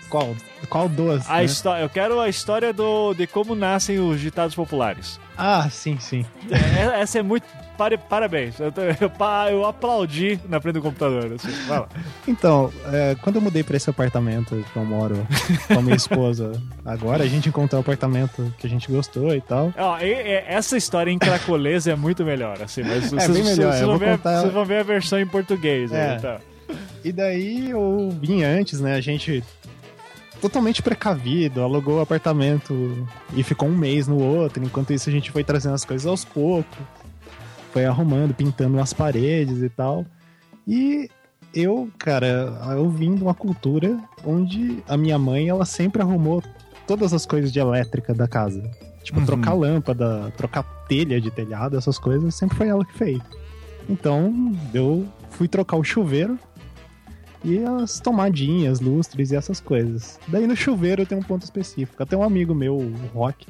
Speaker 2: Qual? Qual duas?
Speaker 1: A
Speaker 2: né?
Speaker 1: histó- Eu quero a história do... de como nascem os ditados populares.
Speaker 2: Ah, sim, sim.
Speaker 1: É- Essa é muito. Parabéns. Eu, eu eu aplaudi na frente do computador. Assim.
Speaker 2: Então, é, quando eu mudei pra esse apartamento que eu moro com a minha esposa, agora a gente encontrou um apartamento que a gente gostou e tal.
Speaker 1: Ó, e- e- essa história em cracolês é muito melhor, assim, mas vocês,
Speaker 2: bem melhor,
Speaker 1: vocês vão ver, a-
Speaker 2: contar-
Speaker 1: vocês vão ver a versão em português. aí,
Speaker 2: É.
Speaker 1: tá?
Speaker 2: E daí eu vim antes, né? A gente totalmente precavido, alugou o apartamento e ficou um mês no outro. Enquanto isso a gente foi trazendo as coisas aos poucos, foi arrumando, pintando as paredes e tal. E eu, cara, eu vim de uma cultura onde a minha mãe, ela sempre arrumou todas as coisas de elétrica da casa. Tipo,
Speaker 1: Uhum.
Speaker 2: trocar lâmpada, trocar telha de telhado, essas coisas, sempre foi ela que fez. Então, eu fui trocar o chuveiro e as tomadinhas, lustres e essas coisas. Daí no chuveiro tem um ponto específico. Até um amigo meu, o Rock,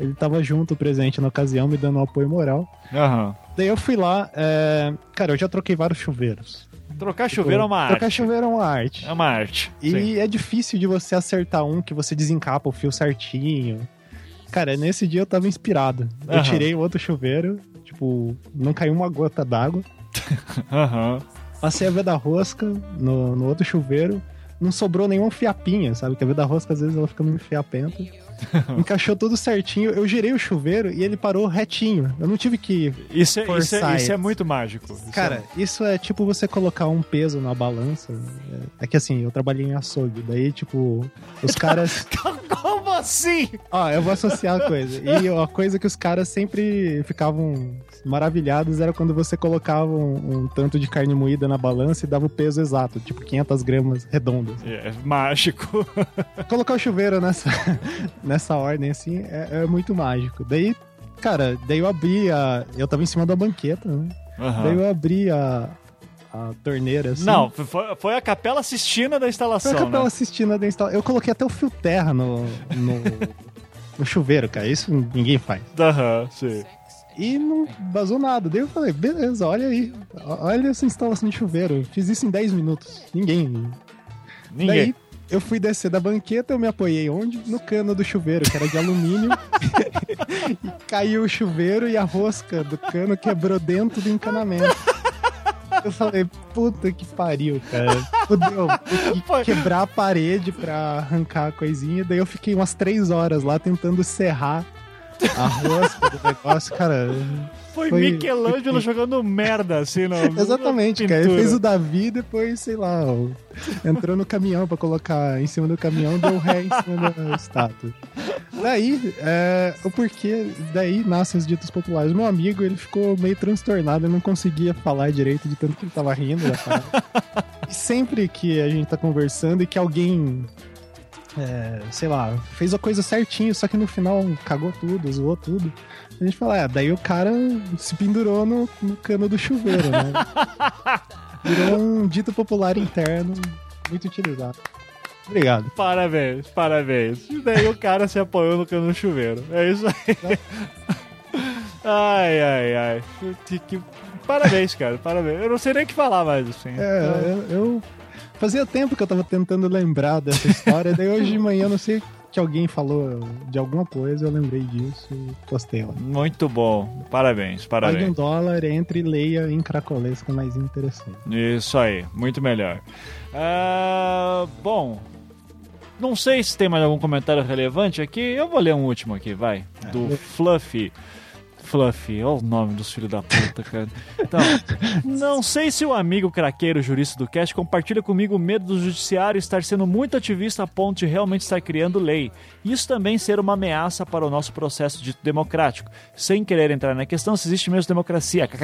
Speaker 2: ele tava junto, presente na ocasião, me dando um apoio moral.
Speaker 1: Aham.
Speaker 2: Daí eu fui lá, é, cara, eu já troquei vários chuveiros.
Speaker 1: Trocar chuveiro é uma arte.
Speaker 2: Trocar chuveiro é uma arte.
Speaker 1: É uma arte.
Speaker 2: E
Speaker 1: Sim.
Speaker 2: é difícil de você acertar um que você desencapa o fio certinho. Cara, nesse dia eu tava inspirado. Eu
Speaker 1: Aham.
Speaker 2: tirei o outro chuveiro, tipo, não caiu uma gota d'água. <laughs>
Speaker 1: Aham.
Speaker 2: Passei a veda rosca no, no outro chuveiro. Não sobrou nenhum fiapinho, sabe? Que a veda rosca às vezes ela fica meio fiapenta. <laughs> Encaixou tudo certinho. Eu girei o chuveiro e ele parou retinho. Eu não tive que.
Speaker 1: Isso, é, isso, é, isso é muito mágico. Isso
Speaker 2: Cara, isso é tipo você colocar um peso na balança. É- É que assim, eu trabalhei em açougue. Daí, tipo, os caras.
Speaker 1: é- <laughs> Como assim?
Speaker 2: Ó, eu vou associar a coisa. E a coisa que os caras sempre ficavam maravilhados era quando você colocava um, um tanto de carne moída na balança e dava o peso exato, tipo 500 gramas redondas.
Speaker 1: É mágico. <laughs>
Speaker 2: Colocar o chuveiro nessa, nessa ordem, assim, é, é muito mágico. Daí, cara, daí eu abri a... Eu tava em cima da banqueta, né?
Speaker 1: Aham.
Speaker 2: Daí eu abri a, a torneira, assim.
Speaker 1: Não, foi, foi a capela Sistina da instalação,
Speaker 2: Foi a capela
Speaker 1: né?
Speaker 2: assistindo a instalação. Eu coloquei até o fio terra no, no, <laughs> no chuveiro, cara. Isso ninguém faz.
Speaker 1: Aham, sim.
Speaker 2: E não vazou nada. Daí eu falei, beleza, olha aí. Olha essa instalação de chuveiro. Fiz isso em 10 minutos. Ninguém.
Speaker 1: Ninguém.
Speaker 2: Daí eu fui descer da banqueta, eu me apoiei onde? No cano do chuveiro, que era de alumínio. e <laughs> caiu o chuveiro e a rosca do cano quebrou dentro do encanamento. Eu falei, puta que pariu, cara. Fudeu. Tive
Speaker 1: Foi-
Speaker 2: que quebrar a parede pra arrancar a coisinha. Daí eu fiquei umas três horas lá tentando serrar a rosca do negócio, cara.
Speaker 1: Foi,
Speaker 2: foi-
Speaker 1: Michelangelo <laughs> jogando merda, assim, no, <laughs>
Speaker 2: Exatamente, cara. Ele fez o Davi e depois, sei lá, ó, entrou no caminhão pra colocar em cima do caminhão, deu ré em cima da <laughs> estátua. Daí, é, o porquê, daí nascem os ditos populares. Meu amigo, ele ficou meio transtornado, ele não conseguia falar direito de tanto que ele tava rindo da parada. E sempre que a gente tá conversando e que alguém, é, sei lá, fez a coisa certinho, só que no final cagou tudo, zoou tudo. A gente fala, é, daí o cara se pendurou no, no cano do chuveiro, né? <laughs> Virou um dito popular interno muito utilizado. Obrigado.
Speaker 1: Parabéns, parabéns. E daí o cara se apoiou no cano do chuveiro. É isso aí. <laughs> Ai, ai, ai. Que- que- Parabéns, cara, parabéns. Eu não sei nem o que falar mais, assim.
Speaker 2: É, eu, eu- fazia tempo que eu tava tentando lembrar dessa história, daí hoje de manhã eu não sei que alguém falou de alguma coisa, eu lembrei disso e postei lá.
Speaker 1: Muito bom. Parabéns,
Speaker 2: Pague um
Speaker 1: parabéns.
Speaker 2: dólar, entre e leia em cracolês que é mais interessante.
Speaker 1: Isso aí, muito melhor. Ah, bom, não sei se tem mais algum comentário relevante aqui. Eu vou ler um último aqui, vai. Do Fluffy. Fluffy. Olha assim, o nome dos filhos da puta, cara. Então, não sei se o amigo craqueiro jurista do cast compartilha comigo o medo do judiciário estar sendo muito ativista a ponto de realmente estar criando lei. Isso também ser uma ameaça para o nosso processo dito democrático. Sem querer entrar na questão se existe mesmo democracia. <laughs>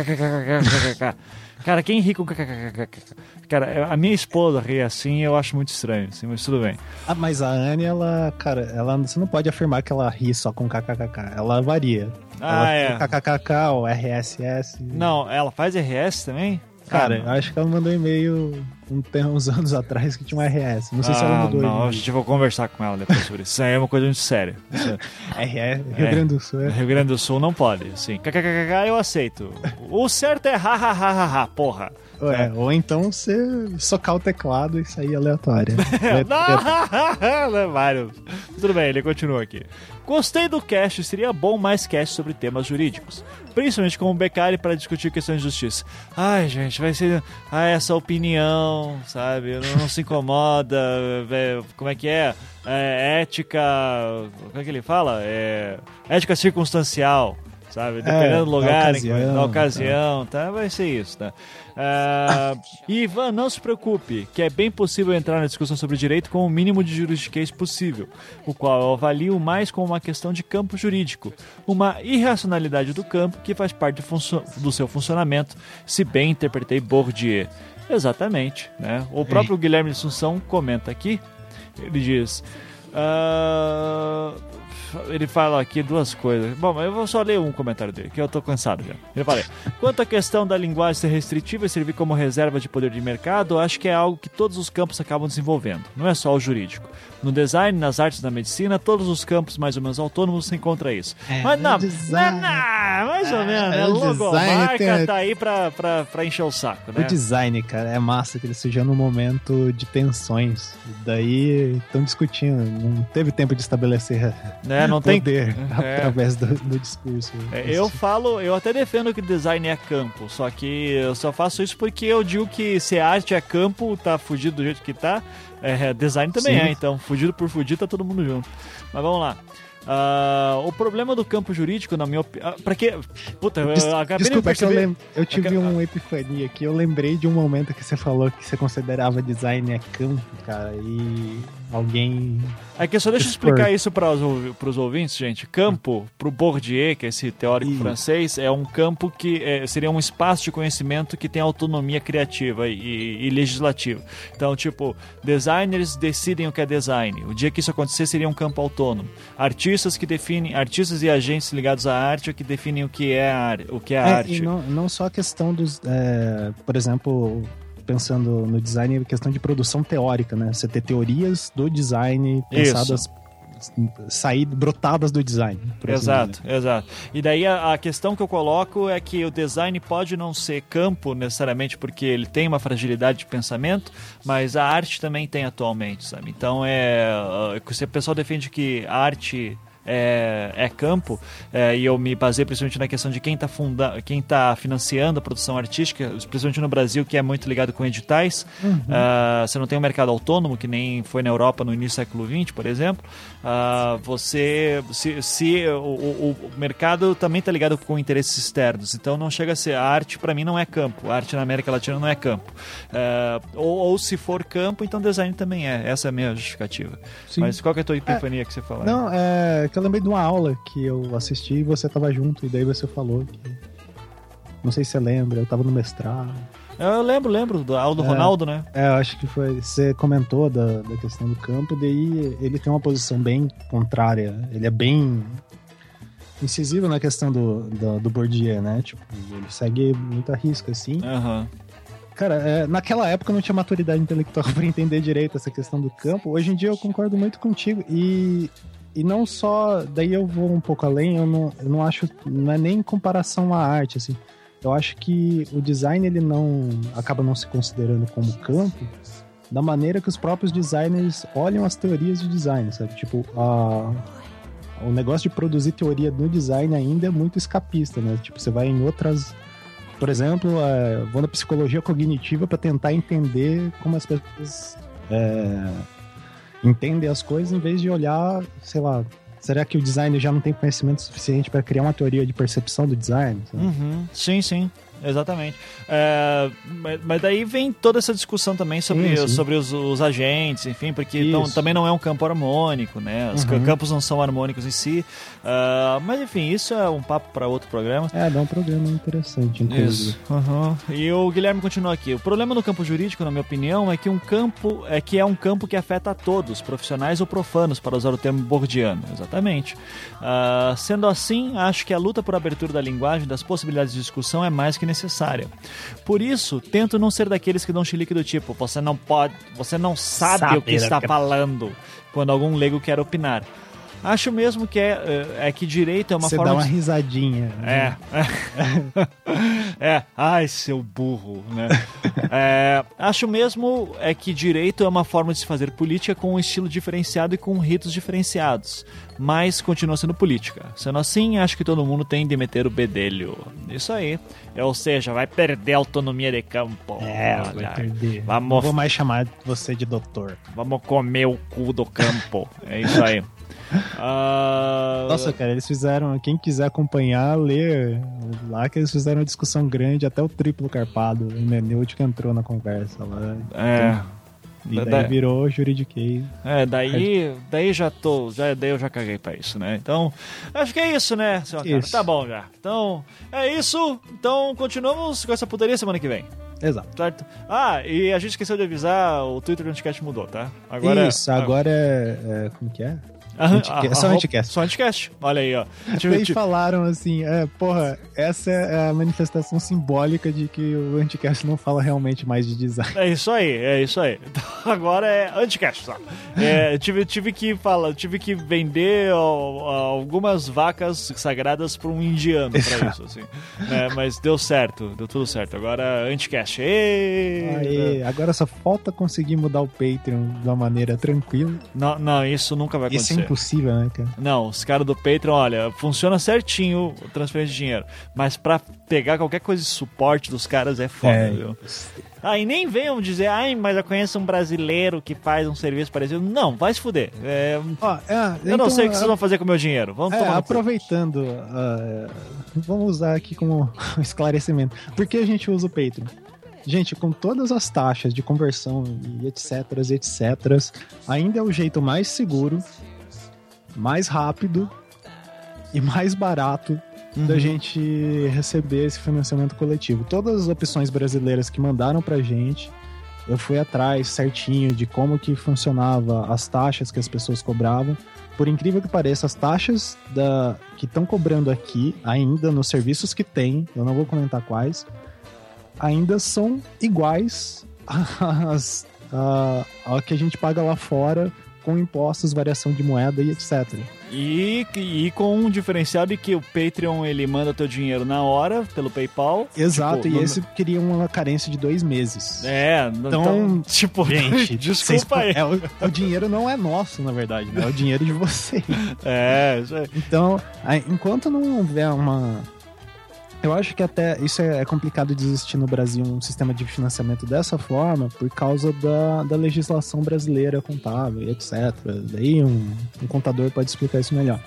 Speaker 1: Cara, quem é ri com <laughs> Cara, a minha esposa ri assim, eu acho muito estranho, assim, mas tudo bem.
Speaker 2: Ah, mas a Anne, ela, cara, ela, você não pode afirmar que ela ri só com kkkk, ela varia.
Speaker 1: Ah, é.
Speaker 2: kkkk ou RSS.
Speaker 1: Não, ela faz RS também?
Speaker 2: Cara,
Speaker 1: Ah,
Speaker 2: acho que ela mandou e-mail um, tem uns <laughs> anos atrás que tinha um RS. Não sei se ela
Speaker 1: Ah,
Speaker 2: mudou.
Speaker 1: Não, a
Speaker 2: hoje em
Speaker 1: gente vai conversar com ela depois sobre isso. Isso aí é uma coisa muito séria. É-
Speaker 2: Rio
Speaker 1: É.
Speaker 2: Grande do Sul. É.
Speaker 1: Rio Grande do Sul não pode, sim. KKKK eu aceito. O certo é ha ha ha ha ha, porra.
Speaker 2: Ué, Ou então você socar o teclado e sair aleatório. <laughs>
Speaker 1: Não, é vários. Tudo bem, ele continua aqui. Gostei do cast, seria bom mais cast sobre temas jurídicos. Principalmente com o Beccari para discutir questões de justiça. Ai, gente, vai ser ah, essa opinião, sabe? Não, não se incomoda. é, Como é que é? É, Ética. Como é que ele fala? É, ética circunstancial. Sabe? Dependendo do lugar,
Speaker 2: ocasião,
Speaker 1: da ocasião, tá? Vai ser isso, tá? Ah, <laughs> Ivan, não se preocupe, que é bem possível entrar na discussão sobre direito com o mínimo de juridiquês possível, o qual eu avalio mais como uma questão de campo jurídico, uma irracionalidade do campo que faz parte do, do seu funcionamento, se bem interpretei Bourdieu. Exatamente, né? O próprio Guilherme Assunção comenta aqui, ele diz... ah, ele fala aqui duas coisas. Bom, mas eu vou só ler um comentário dele, que eu tô cansado já. Ele fala: quanto à questão da linguagem ser restritiva e servir como reserva de poder de mercado, acho que é algo que todos os campos acabam desenvolvendo, não é só o jurídico. No design, nas artes da medicina, todos os campos mais ou menos autônomos se encontra isso.
Speaker 2: É,
Speaker 1: mas não,
Speaker 2: design.
Speaker 1: não, Mais ou menos, né?
Speaker 2: o design
Speaker 1: Logomarca
Speaker 2: tem-
Speaker 1: tá aí pra, pra, pra encher o saco, né?
Speaker 2: O design, cara, é massa que ele surgiu num momento de tensões. Daí estão discutindo, não teve tempo de estabelecer
Speaker 1: Né, Não tem
Speaker 2: poder <laughs>
Speaker 1: É.
Speaker 2: através do, do discurso.
Speaker 1: É, Eu falo, eu até defendo que design é campo, só que eu só faço isso porque eu digo que se arte é campo, tá fudido do jeito que tá, é, design também
Speaker 2: Sim.
Speaker 1: é, então fudido por fudido tá todo mundo junto. Mas vamos lá. Ah, o problema do campo jurídico, na minha opinião. pra quê? Puta, eu
Speaker 2: Des-
Speaker 1: acabei de
Speaker 2: Desculpa, é que eu, lem- eu tive
Speaker 1: Aca-
Speaker 2: uma epifania aqui. Eu lembrei de um momento que você falou que você considerava design é campo, cara, e alguém.
Speaker 1: É que só deixa eu explicar isso para os, pros ouvintes, gente. Campo, pro Bourdieu, que é esse teórico
Speaker 2: Ih.
Speaker 1: francês, é um campo que é, seria um espaço de conhecimento que tem autonomia criativa e, e legislativa. Então, tipo, designers decidem o que é design. O dia que isso acontecer seria um campo autônomo. Artistas que definem, artistas e agentes ligados à arte é que definem o que é, a o que é,
Speaker 2: É,
Speaker 1: arte.
Speaker 2: e não, não só a questão dos. é, por exemplo, pensando no design, a questão de produção teórica, né? Você ter teorias do design pensadas. Sair, brotadas do design. assim
Speaker 1: Exato, exato. E daí a, a questão que eu coloco é que o design pode não ser campo necessariamente porque ele tem uma fragilidade de pensamento, mas a arte também tem atualmente, sabe? Então é. uh, Se o pessoal defende que a arte. É, é campo, é, e eu me baseio principalmente na questão de quem está funda quem tá financiando a produção artística, principalmente no Brasil, que é muito ligado com editais. Ah, você não tem um mercado autônomo, que nem foi na Europa no início do século XX, por exemplo. Ah, você. Se, se o, o- o mercado também está ligado com interesses externos, então não chega a ser. A arte, para mim, não é campo. A arte na América Latina não é campo. Ah, ou, ou se for campo, então design também é. Essa é a minha justificativa.
Speaker 2: Sim.
Speaker 1: Mas qual que é a tua epifania que você fala?
Speaker 2: Não, é que eu lembrei de uma aula que eu assisti e você tava junto, e daí você falou que. Não sei se você lembra, eu tava no mestrado.
Speaker 1: Eu lembro, lembro do Aldo
Speaker 2: É.
Speaker 1: Ronaldo, né?
Speaker 2: É, eu acho que foi. Você comentou da, da questão do campo, daí ele tem uma posição bem contrária. Ele é bem incisivo na questão do, do, do Bourdieu, né? Tipo, ele segue muita risca, assim.
Speaker 1: Aham.
Speaker 2: Cara, é, naquela época eu não tinha maturidade intelectual <laughs> pra entender direito essa questão do campo. Hoje em dia eu concordo muito contigo. E, e não só. Daí eu vou um pouco além, eu não, eu não acho. Não é nem em comparação à arte, assim. Eu acho que o design ele não. acaba não se considerando como campo da maneira que os próprios designers olham as teorias de design, sabe? Tipo, a. O negócio de produzir teoria no design ainda é muito escapista, né? Tipo, você vai em outras por exemplo, é, vou na psicologia cognitiva para tentar entender como as pessoas é, entendem as coisas, em vez de olhar, sei lá, será que o designer já não tem conhecimento suficiente para criar uma teoria de percepção do design?
Speaker 1: Uhum. Sim, sim. Exatamente. É, mas, daí vem toda essa discussão também sobre,
Speaker 2: Sim, sim.
Speaker 1: sobre os, os agentes, enfim, porque não- também não é um campo harmônico, né? Os
Speaker 2: Uhum.
Speaker 1: campos não são harmônicos em si. Ah, mas enfim, isso é um papo para outro programa.
Speaker 2: É, dá um programa interessante, inclusive.
Speaker 1: Isso. Uhum. E o Guilherme continua aqui. O problema no campo jurídico, na minha opinião, é que um campo é que é um campo que afeta a todos, profissionais ou profanos, para usar o termo bordiano. Exatamente. Ah, sendo assim, acho que a luta por abertura da linguagem, das possibilidades de discussão é mais que necessária. Por isso, tento não ser daqueles que dão chilique do tipo, você não pode, você não sabe,
Speaker 3: Sabe
Speaker 1: o que está
Speaker 3: que-
Speaker 1: falando, quando algum leigo quer opinar. Acho mesmo que é, é que direito é uma
Speaker 2: Você
Speaker 1: forma
Speaker 2: dá uma
Speaker 1: de
Speaker 2: risadinha.
Speaker 1: é. <laughs> é. Ai, seu burro, né? <laughs> É, acho mesmo é que direito é uma forma de se fazer política com um estilo diferenciado e com ritos diferenciados. Mas continua sendo política. Sendo assim, acho que todo mundo tem de meter o bedelho. Isso aí. Ou seja, vai perder a autonomia de campo.
Speaker 2: É, vai
Speaker 1: Olha,
Speaker 2: perder.
Speaker 1: Vamos
Speaker 2: Não vou mais chamar você de doutor.
Speaker 1: Vamos comer o cu do campo. É isso aí. <laughs> Ah,
Speaker 2: Nossa, cara, eles fizeram. Quem quiser acompanhar, lê lá que eles fizeram uma discussão grande, até o triplo carpado. O Meneude entrou na conversa lá.
Speaker 1: é.
Speaker 2: E
Speaker 1: Da-
Speaker 2: daí
Speaker 1: da-
Speaker 2: virou juridiquês.
Speaker 1: É, daí, daí já tô, já, daí eu já caguei pra isso, né? Então, acho que é isso, né, seu cara?
Speaker 2: Isso.
Speaker 1: Tá bom já. Então, é isso. Então, continuamos com essa putaria semana que vem,
Speaker 2: Exato.
Speaker 1: certo? Ah, e a gente esqueceu de avisar, o Twitter do Anticast mudou, tá? Agora,
Speaker 2: Isso, agora é, é- Como que é? Anticast, só Anticast.
Speaker 1: Só anticast. Olha aí, ó. Tive-
Speaker 2: Eles falaram assim, é, porra, essa é a manifestação simbólica de que o Anticast não fala realmente mais de design.
Speaker 1: É isso aí, é isso aí. <laughs> Então, agora é anticast só. É, tive, tive que falar, tive que vender ó, algumas vacas sagradas para um indiano para isso, assim. É, mas deu certo, deu tudo certo. Agora anticast. Ê!
Speaker 2: Aê, agora só falta conseguir mudar o Patreon de uma maneira tranquila.
Speaker 1: Não, não, isso nunca vai
Speaker 2: Isso é
Speaker 1: acontecer.
Speaker 2: Impossível, né, cara?
Speaker 1: Não, os caras do Patreon, olha, funciona certinho o transferência de dinheiro. Mas pra pegar qualquer coisa de suporte dos caras é foda,
Speaker 2: É.
Speaker 1: viu? Ah, e nem venham dizer, ai, mas eu conheço um brasileiro que faz um serviço parecido. Não, vai se fuder. É,
Speaker 2: Ó, é,
Speaker 1: eu não sei o que vocês vão fazer com o meu dinheiro. Vamos
Speaker 2: É, aproveitando, ah, vamos usar aqui como <laughs> esclarecimento. Por que a gente usa o Patreon? Gente, com todas as taxas de conversão e etc, etc, ainda é o jeito mais seguro, mais rápido e mais barato da gente receber esse financiamento coletivo. Todas as opções brasileiras que mandaram pra gente, eu fui atrás certinho de como que funcionava as taxas que as pessoas cobravam. Por incrível que pareça, as taxas da, que estão cobrando aqui, ainda nos serviços que tem, eu não vou comentar quais, ainda são iguais <laughs> às, a, ao que a gente paga lá fora com impostos, variação de moeda e etc.
Speaker 1: E, e com um diferencial de que o Patreon ele manda teu dinheiro na hora pelo PayPal.
Speaker 2: Exato,
Speaker 1: Tipo,
Speaker 2: e
Speaker 1: no-
Speaker 2: esse queria uma carência de dois meses.
Speaker 1: É, então, tipo,
Speaker 2: Gente, <laughs>
Speaker 1: desculpa aí.
Speaker 2: é, o, o dinheiro não é nosso, na verdade, né? É o dinheiro de vocês. <laughs>
Speaker 1: É, isso aí.
Speaker 2: Então, enquanto não houver uma. Eu acho que até isso é complicado de existir no Brasil um sistema de financiamento dessa forma por causa da, da legislação brasileira contábil e etc. Daí um, um contador pode explicar isso melhor.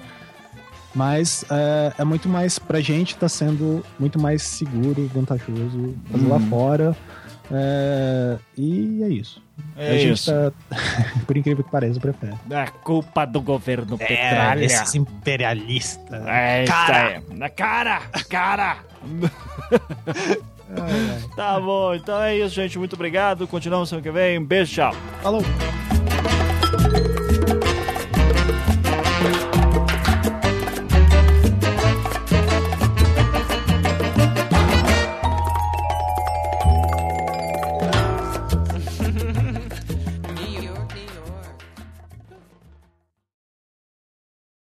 Speaker 2: Mas é, é muito mais, pra gente tá sendo muito mais seguro, vantajoso fazer lá
Speaker 1: Uhum.
Speaker 2: fora. É, e é isso.
Speaker 1: É
Speaker 2: a gente
Speaker 1: isso.
Speaker 2: tá, <laughs> por incrível que pareça, prefere.
Speaker 1: É culpa do governo
Speaker 3: É,
Speaker 1: Petralha.
Speaker 3: esses imperialistas.
Speaker 1: É,
Speaker 3: Cara!
Speaker 1: isso aí. Na cara! Cara! <laughs> tá bom, então é isso, gente. Muito obrigado. Continuamos semana que vem. Um beijo, tchau.
Speaker 2: Falou!